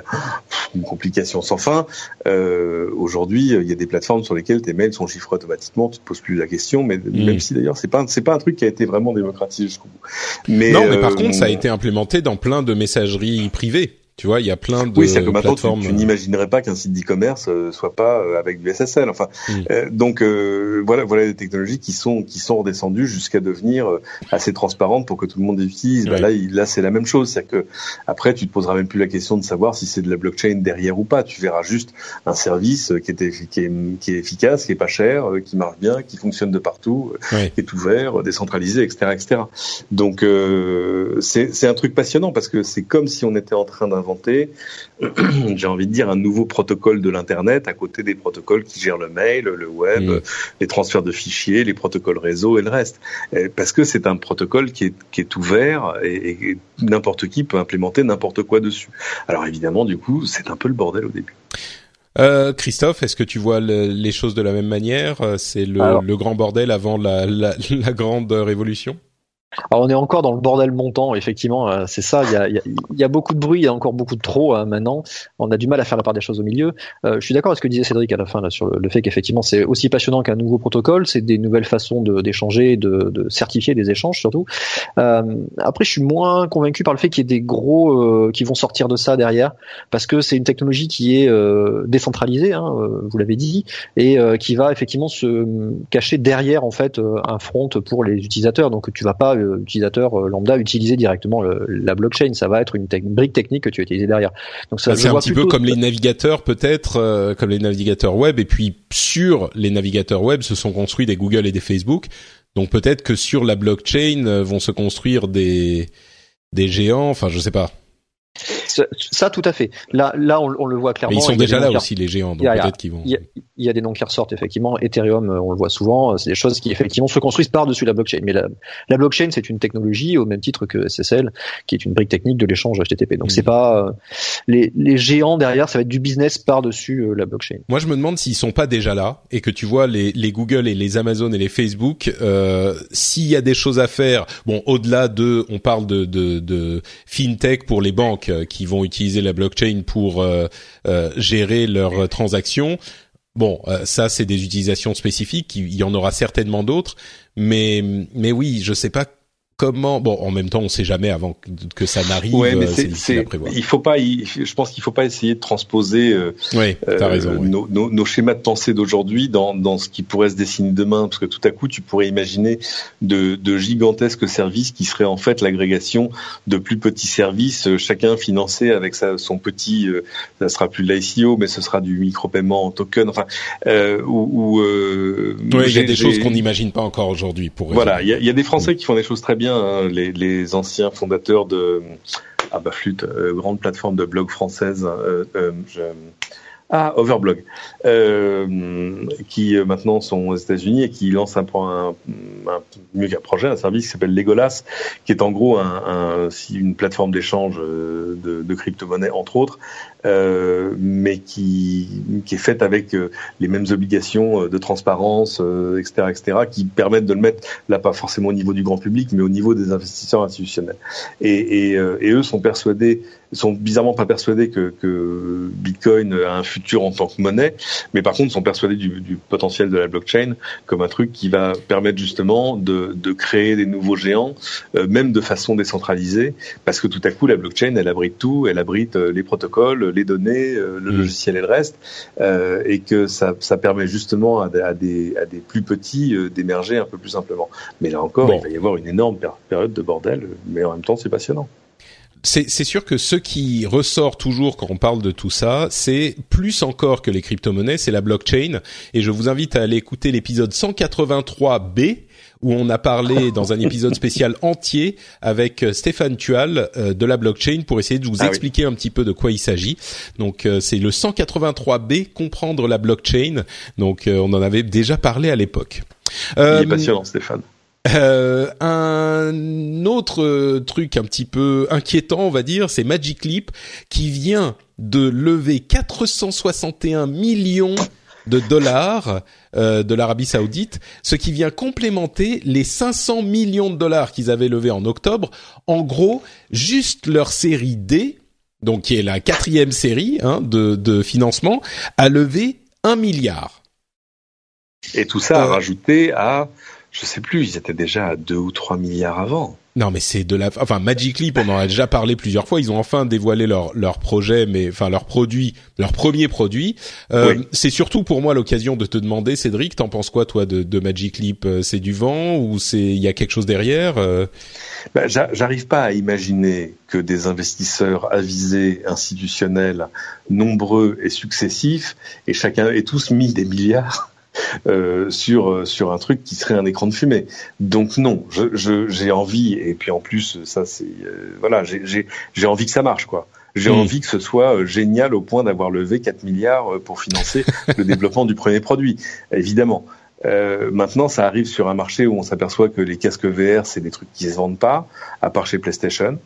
une complication sans fin. Euh, Aujourd'hui, il y a des plateformes sur lesquelles tes mails sont chiffrés automatiquement. Tu te poses plus la question. Mais mm. même si d'ailleurs, c'est pas c'est pas un truc qui a été vraiment démocratisé jusqu'au bout. Mais non, mais par euh, contre, ça a été implémenté dans plein de messageries privées. Tu vois, il y a plein de oui, que maintenant tu, tu n'imaginerais pas qu'un site d'e-commerce euh, soit pas euh, avec du SSL. Enfin, mm. euh, donc voilà, voilà des technologies qui sont qui sont redescendues jusqu'à devenir assez transparentes pour que tout le monde les utilise. Bah, là, là, c'est la même chose, c'est que après, tu te poseras même plus la question de savoir si c'est de la blockchain derrière ou pas. Tu verras juste un service qui est qui est, qui est efficace, qui est pas cher, qui marche bien, qui fonctionne de partout, qui est ouvert, décentralisé, etc., etc. Donc c'est c'est un truc passionnant parce que c'est comme si on était en train d'un inventer, (clears throat) j'ai envie de dire, un nouveau protocole de l'Internet à côté des protocoles qui gèrent le mail, le web, mm. les transferts de fichiers, les protocoles réseau et le reste. Parce que c'est un protocole qui est, qui est ouvert et, n'importe qui peut implémenter n'importe quoi dessus. Alors évidemment, du coup, c'est un peu le bordel au début. Euh, Christophe, est-ce que tu vois les choses de la même manière? C'est le, le, grand bordel avant la, la, la grande révolution? Alors on est encore dans le bordel montant, effectivement, euh, c'est ça. Il y a, y, y a, beaucoup de bruit, il y a encore beaucoup de trop hein, maintenant. On a du mal à faire la part des choses au milieu. Euh, je suis d'accord avec ce que disait Cédric à la fin là, sur le, fait qu'effectivement c'est aussi passionnant qu'un nouveau protocole, c'est des nouvelles façons d'échanger, de, de, certifier des échanges surtout. Euh, après, je suis moins convaincu par le fait qu'il y ait des gros euh, qui vont sortir de ça derrière, parce que c'est une technologie qui est euh, décentralisée, hein, vous l'avez dit, et qui va effectivement se cacher derrière en fait un front pour les utilisateurs. Donc tu vas pas utilisateur euh, lambda utiliser directement la blockchain. Ça va être une, brique technique que tu vas utiliser derrière. Donc ça, c'est un petit peu comme les navigateurs peut-être, euh, comme les navigateurs web. Et puis sur les navigateurs web, se sont construits des Google et des Facebook. Donc peut-être que sur la blockchain euh, vont se construire des des géants. Enfin, je sais pas. Ça, tout à fait. Là, là, on, le voit clairement. ils sont déjà là aussi les géants, donc peut-être qu'ils vont. Il y, a, des noms qui ressortent effectivement. Ethereum, euh, on le voit souvent. Euh, c'est des choses qui effectivement se construisent par-dessus la blockchain. Mais la, la blockchain, c'est une technologie au même titre que SSL, qui est une brique technique de l'échange HTTP. Donc c'est mm. pas euh, les, les, géants derrière, ça va être du business par-dessus la blockchain. Moi, je me demande s'ils sont pas déjà là et que tu vois les, les Google et les Amazon et les Facebook, euh, s'il y a des choses à faire. Bon, au-delà de, on parle de, de, de fintech pour les banques qui vont utiliser la blockchain pour euh, euh, gérer leurs transactions. Bon, euh, ça c'est des utilisations spécifiques. Il y en aura certainement d'autres, mais mais oui, je sais pas comment bon en même temps on sait jamais avant que ça n'arrive ouais, mais euh, c'est, il faut pas je pense qu'il faut pas essayer de transposer euh, euh nos, nos, nos, schémas de pensée d'aujourd'hui dans, dans ce qui pourrait se dessiner demain parce que tout à coup tu pourrais imaginer de, de gigantesques services qui seraient en fait l'agrégation de plus petits services euh, chacun financé avec sa, son petit ça sera plus de l'ICO mais ce sera du micro-paiement en token enfin euh, ou, il y a des choses qu'on n'imagine pas encore aujourd'hui pour voilà il y a, y a des Français qui font des choses très bien Hein, les, anciens fondateurs de ah bah flûte, euh, grande plateforme de blog française. Euh, euh, ah, Overblog, qui maintenant sont aux États-Unis et qui lancent un, projet, un service qui s'appelle Legolas, qui est en gros un, une plateforme d'échange de, de crypto-monnaies entre autres, mais qui, qui est faite avec euh, les mêmes obligations euh, de transparence, etc., etc., qui permettent de le mettre là pas forcément au niveau du grand public, mais au niveau des investisseurs institutionnels. Et, et, et eux sont persuadés, sont bizarrement pas persuadés que, que, Bitcoin a un futur en tant que monnaie, mais par contre sont persuadés du, du, potentiel de la blockchain comme un truc qui va permettre justement de, de créer des nouveaux géants, même de façon décentralisée, parce que tout à coup la blockchain elle abrite tout, elle abrite les protocoles, les données, euh, le mm. logiciel et le reste, euh, et que ça, ça, permet justement à, des, à des plus petits euh, d'émerger un peu plus simplement. Mais là encore, il va y avoir une énorme période de bordel, mais en même temps, c'est passionnant. c'est sûr que ce qui ressort toujours quand on parle de tout ça, c'est plus encore que les crypto-monnaies, c'est la blockchain. Et je vous invite à aller écouter l'épisode 183B où on a parlé (laughs) dans un épisode spécial entier avec euh, Stéphane Tual euh, de la blockchain pour essayer de vous ah expliquer un petit peu de quoi il s'agit. Donc euh, c'est le 183B comprendre la blockchain. Donc on en avait déjà parlé à l'époque. il est passionnant Stéphane. Euh, un autre truc un petit peu inquiétant, on va dire, c'est Magic Leap qui vient de lever 461 millions de dollars euh, de l'Arabie Saoudite, ce qui vient complémenter les 500 millions de dollars qu'ils avaient levés en octobre. En gros, juste leur série D, donc qui est la quatrième série hein, de, de financement, a levé un milliard. Et tout ça a euh, rajouté à je sais plus, ils étaient déjà à 2 ou 3 milliards avant. Non, mais c'est de la, enfin, Magic Leap, on en a déjà parlé plusieurs fois. Ils ont enfin dévoilé leur leur projet, mais enfin leur produit, leur premier produit. Euh, C'est surtout pour moi l'occasion de te demander, Cédric, t'en penses quoi toi de, de Magic Leap euh, C'est du vent ou c'est il y a quelque chose derrière euh? bah, J'arrive pas à imaginer que des investisseurs avisés, institutionnels, nombreux et successifs, et chacun et tous mis des milliards euh, sur euh, sur un truc qui serait un écran de fumée. Donc non, je j'ai envie et puis en plus ça c'est euh, voilà j'ai j'ai envie que ça marche quoi. J'ai hmm. envie que ce soit génial au point d'avoir levé 4 milliards pour financer le (laughs) développement du premier produit, évidemment. Euh, maintenant, ça arrive sur un marché où on s'aperçoit que les casques VR, c'est des trucs qui se vendent pas, à part chez PlayStation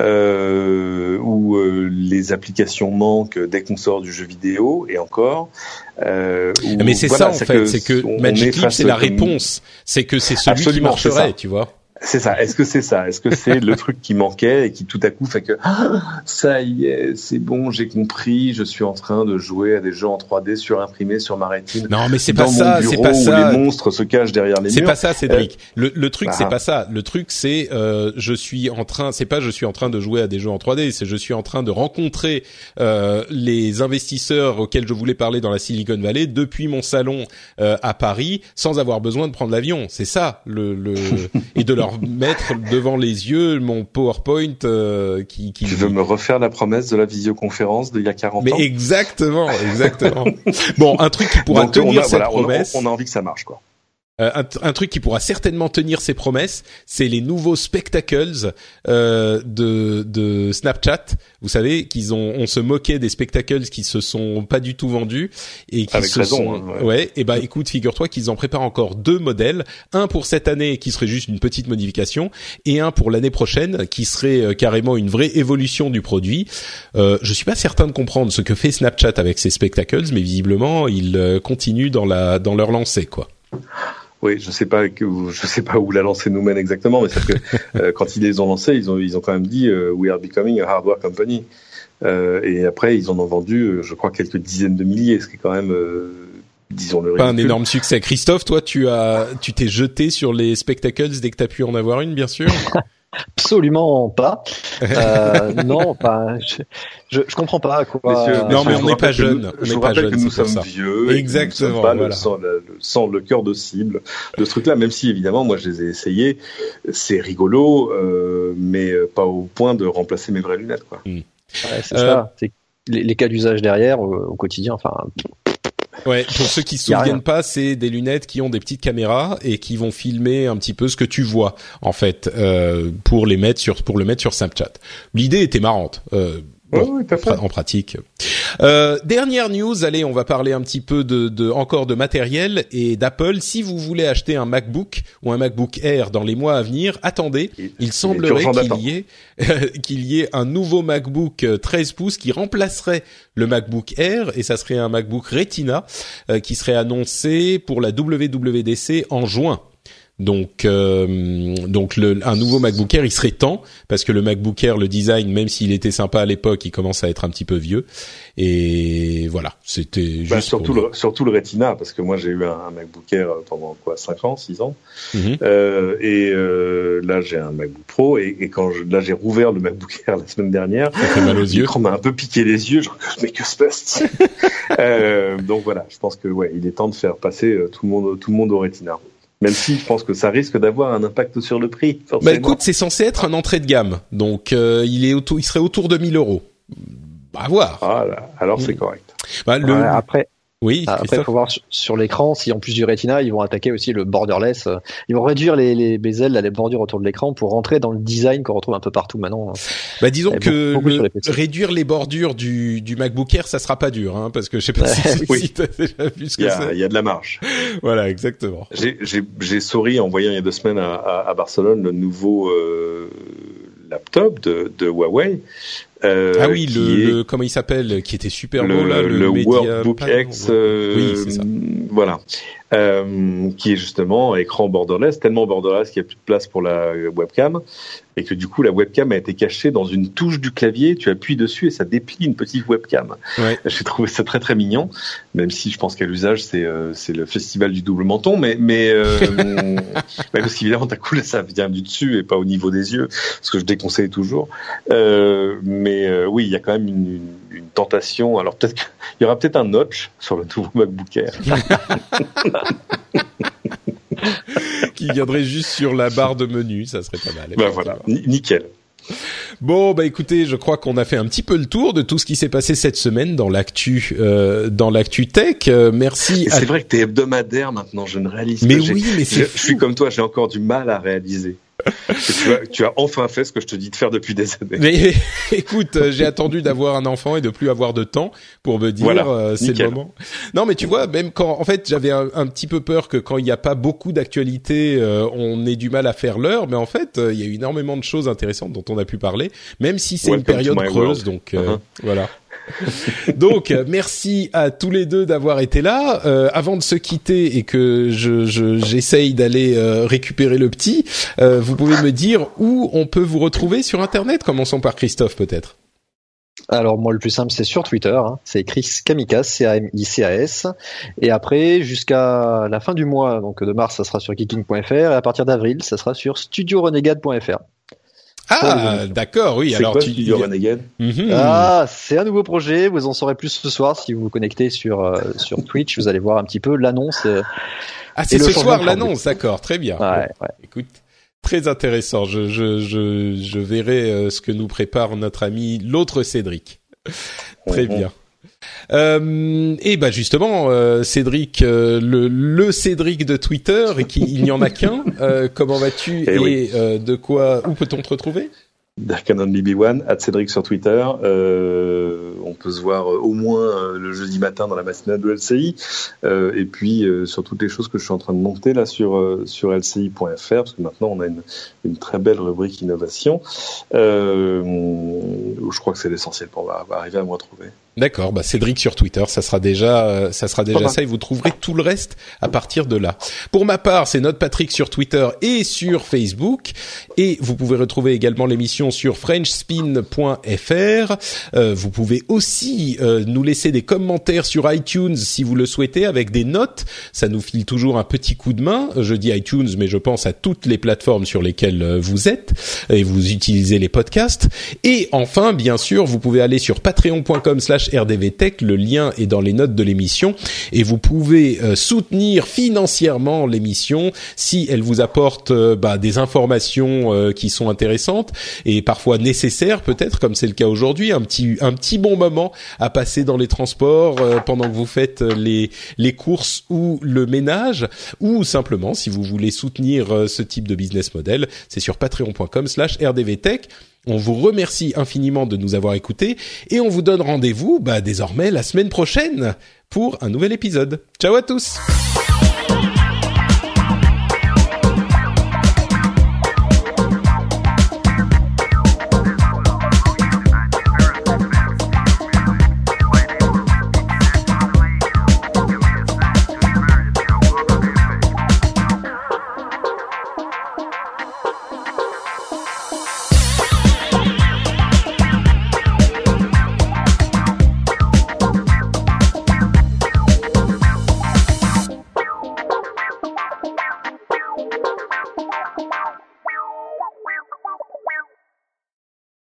euh, où euh, les applications manquent dès qu'on sort du jeu vidéo et encore. Euh, Mais c'est ça en fait, c'est que Magic Leap c'est la réponse, c'est que c'est celui qui marcherait, tu vois. C'est ça. Est-ce que c'est ça? Est-ce que c'est le truc qui manquait et qui tout à coup fait que ah, ça y est, c'est bon, j'ai compris, je suis en train de jouer à des jeux en 3D surimprimés sur ma rétine. Non, mais c'est pas ça, c'est pas ça. Où les monstres se cachent derrière les murs. C'est pas ça, Cédric. Euh, le, le truc, c'est bah. pas ça. Le truc, c'est euh, je suis en train. C'est pas je suis en train de jouer à des jeux en 3D. C'est je suis en train de rencontrer euh, les investisseurs auxquels je voulais parler dans la Silicon Valley depuis mon salon euh, à Paris, sans avoir besoin de prendre l'avion. C'est ça le, le (laughs) et de leur mettre devant les yeux mon PowerPoint euh, qui, qui... Tu veux me refaire la promesse de la visioconférence d'il y a 40 Mais ans? exactement, exactement. bon, un truc qui pourra tenir cette promesse. on a envie que ça marche, quoi. Euh, un, truc qui pourra certainement tenir ses promesses, c'est les nouveaux spectacles euh, de, de Snapchat. Vous savez qu'ils ont, on se moquait des spectacles qui se sont pas du tout vendus et qui se sont. Hein, ouais. Et bah écoute, figure-toi qu'ils en préparent encore deux modèles, un pour cette année qui serait juste une petite modification et un pour l'année prochaine qui serait euh, carrément une vraie évolution du produit. Euh, je suis pas certain de comprendre ce que fait Snapchat avec ces spectacles, mais visiblement ils euh, continuent dans la dans leur lancée quoi. Oui, je sais pas que je sais pas où la lancée nous mène exactement, mais c'est que (laughs) euh, quand ils les ont lancés, ils ont ils ont quand même dit euh, we are becoming a hardware company. Euh, et après, ils en ont vendu, je crois, quelques dizaines de milliers, ce qui est quand même disons le pas un énorme succès. Christophe, toi, tu as, tu t'es jeté sur les spectacles dès que tu as pu en avoir une, bien sûr. (laughs) Absolument pas. Euh, (laughs) non, enfin, je, je, je, comprends pas quoi. non, mais on n'est pas jeune. Je vous rappelle que nous sommes vieux. Exactement. pas le, sang, le, cœur de cible de ce truc-là. Même si évidemment, moi, je les ai essayés. C'est rigolo, euh, mais pas au point de remplacer mes vraies lunettes, quoi. Ouais, c'est ça. Les, les, cas d'usage derrière au quotidien. Enfin, Ouais, pour ceux qui se souviennent pas, c'est des lunettes qui ont des petites caméras et qui vont filmer un petit peu ce que tu vois en fait euh, pour les mettre sur pour le mettre sur Snapchat. L'idée était marrante. Euh, en pratique. Euh, dernière news, allez, on va parler un petit peu de, de encore de matériel et d'Apple. Si vous voulez acheter un MacBook ou un MacBook Air dans les mois à venir, attendez. Il, semblerait qu'il y ait (laughs) qu'il y ait un nouveau MacBook 13 euh, pouces qui remplacerait le MacBook Air et ça serait un MacBook Retina euh, qui serait annoncé pour la WWDC en juin. Donc, euh, donc le, un nouveau MacBook Air, il serait temps parce que le MacBook Air, le design, même s'il était sympa à l'époque, il commence à être un petit peu vieux. Et voilà, c'était bah, juste surtout le, surtout le Retina parce que moi j'ai eu un, MacBook Air pendant quoi 5 ans, 6 ans. Mhm. euh, et euh, là j'ai un MacBook Pro et, et quand je, là j'ai rouvert le MacBook (laughs) Air la semaine dernière, ça fait mal aux yeux. m'a un peu piqué les yeux, genre (laughs) mais que se passe (laughs) euh, Donc voilà, je pense que ouais, il est temps de faire passer euh, tout le monde tout le monde au Retina. Même si je pense que ça risque d'avoir un impact sur le prix. Bah forcément. écoute, c'est censé être un entrée de gamme, donc euh, il est autour, il serait autour de 1000 euros. À voir. Voilà, alors c'est Mm. correct. Bah, le... Ouais, après, Oui, après, il faut voir sur, l'écran si en plus du Retina, ils vont attaquer aussi le borderless. euh, Ils vont réduire les, les bezels, là, les bordures autour de l'écran pour rentrer dans le design qu'on retrouve un peu partout maintenant. Bah disons Et que beaucoup- beaucoup le- réduire les bordures du, du MacBook Air, ça sera pas dur, hein, parce que je sais pas (laughs) si, Oui. si t'as déjà vu ce que y a, c'est. il y a de la marge. Voilà, exactement. J'ai- souri en voyant il y a deux semaines à, à- à Barcelone le nouveau euh, laptop de, de Huawei. euh, ah oui, le, est le- comment il s'appelle, qui était super le, beau là, le, le Workbook X, euh, Oui, c'est ça. voilà, Euh, qui est justement écran borderless, tellement borderless qu'il n'y a plus de place pour la webcam, et que du coup la webcam a été cachée dans une touche du clavier. Tu appuies dessus et ça déplie une petite webcam. Ouais. (laughs) J'ai trouvé ça très très mignon, même si je pense qu'à l'usage c'est euh, c'est le festival du double menton, mais mais euh, (laughs) bah, parce qu'évidemment ta couleur ça vient du dessus et pas au niveau des yeux, ce que je déconseille toujours. Euh, mais euh, oui, il y a quand même une, une, une tentation. Alors peut-être qu'il y aura peut-être un notch sur le nouveau MacBook Air. (laughs) qui viendrait juste sur la barre de menu, ça serait pas mal. Bah voilà, ni- nickel. Bon, bah écoutez, je crois qu'on a fait un petit peu le tour de tout ce qui s'est passé cette semaine dans l'actu, euh, dans l'actu tech. Euh, merci. À- c'est vrai que t'es hebdomadaire maintenant, je ne réalise Mais pas. J'ai- oui, mais je, je suis comme toi, j'ai encore du mal à réaliser. Tu, as, tu as enfin fait ce que je te dis de faire depuis des années. Mais (laughs) écoute, euh, j'ai attendu d'avoir un enfant et de plus avoir de temps pour me dire Voilà, euh, c'est le moment. Non, mais tu vois, même quand en fait j'avais un, un petit peu peur que quand il n'y a pas beaucoup d'actualité, euh, on ait du mal à faire l'heure. Mais en fait, euh, il y a eu énormément de choses intéressantes dont on a pu parler, même si c'est une période creuse. world. Donc euh, Uh-huh. voilà. (laughs) Donc merci à tous les deux d'avoir été là. Euh, avant de se quitter et que je je- j'essaye d'aller euh, récupérer le petit, euh, vous pouvez me dire où on peut vous retrouver sur Internet. Commençons par Christophe peut-être. Alors moi le plus simple c'est sur Twitter, hein. c'est Chris Kamikaz, C-A-M-I-C-A-S. Et après jusqu'à la fin du mois, donc de mars, ça sera sur geeking.fr et à partir d'avril, ça sera sur studiorenegade.fr. Ah, d'accord, oui. C'est Alors quoi tu Studio Renegade Mhm. Ah, c'est un nouveau projet, vous en saurez plus ce soir si vous vous connectez sur euh, sur Twitch, vous allez voir un petit peu l'annonce. euh, Ah, c'est ce soir l'annonce, d'accord, très bien. ouais, ouais. Écoute, très intéressant. Je je je je verrai euh, ce que nous prépare notre ami l'autre Cédric. (laughs) très Mhm. bien. Euh, et bah justement, euh, Cédric, euh, le, le Cédric de Twitter, et qui il n'y en a qu'un. (laughs) comment vas-tu Eh et oui. de quoi Où peut-on te retrouver? Darkanon BB1, at Cédric sur Twitter. Euh, on peut se voir au moins le jeudi matin dans la matinale de LCI. Euh, et puis euh, sur toutes les choses que je suis en train de monter là sur sur LCI.fr, parce que maintenant on a une, une très belle rubrique innovation. Je crois que c'est l'essentiel pour arriver à me retrouver. D'accord, bah Cédric sur Twitter, ça sera déjà, euh, ça sera déjà ça et vous trouverez tout le reste à partir de là. Pour ma part, c'est notre Patrick sur Twitter et sur Facebook et vous pouvez retrouver également l'émission sur frenchspin.fr. Euh, vous pouvez aussi euh, nous laisser des commentaires sur iTunes si vous le souhaitez avec des notes. Ça nous file toujours un petit coup de main. Je dis iTunes, mais je pense à toutes les plateformes sur lesquelles euh, vous êtes et vous utilisez les podcasts. Et enfin, bien sûr, vous pouvez aller sur patreon.com slash rdvtech. Le lien est dans les notes de l'émission. Et vous pouvez euh, soutenir financièrement l'émission si elle vous apporte euh, bah, des informations euh, qui sont intéressantes et parfois nécessaires peut-être, comme c'est le cas aujourd'hui. Un petit, un petit bon moment à passer dans les transports euh, pendant que vous faites euh, les, les courses ou le ménage. Ou simplement, si vous voulez soutenir ce type de business model, c'est sur patreon.com slash rdvtech. On vous remercie infiniment de nous avoir écoutés et on vous donne rendez-vous bah, désormais la semaine prochaine pour un nouvel épisode. Ciao à tous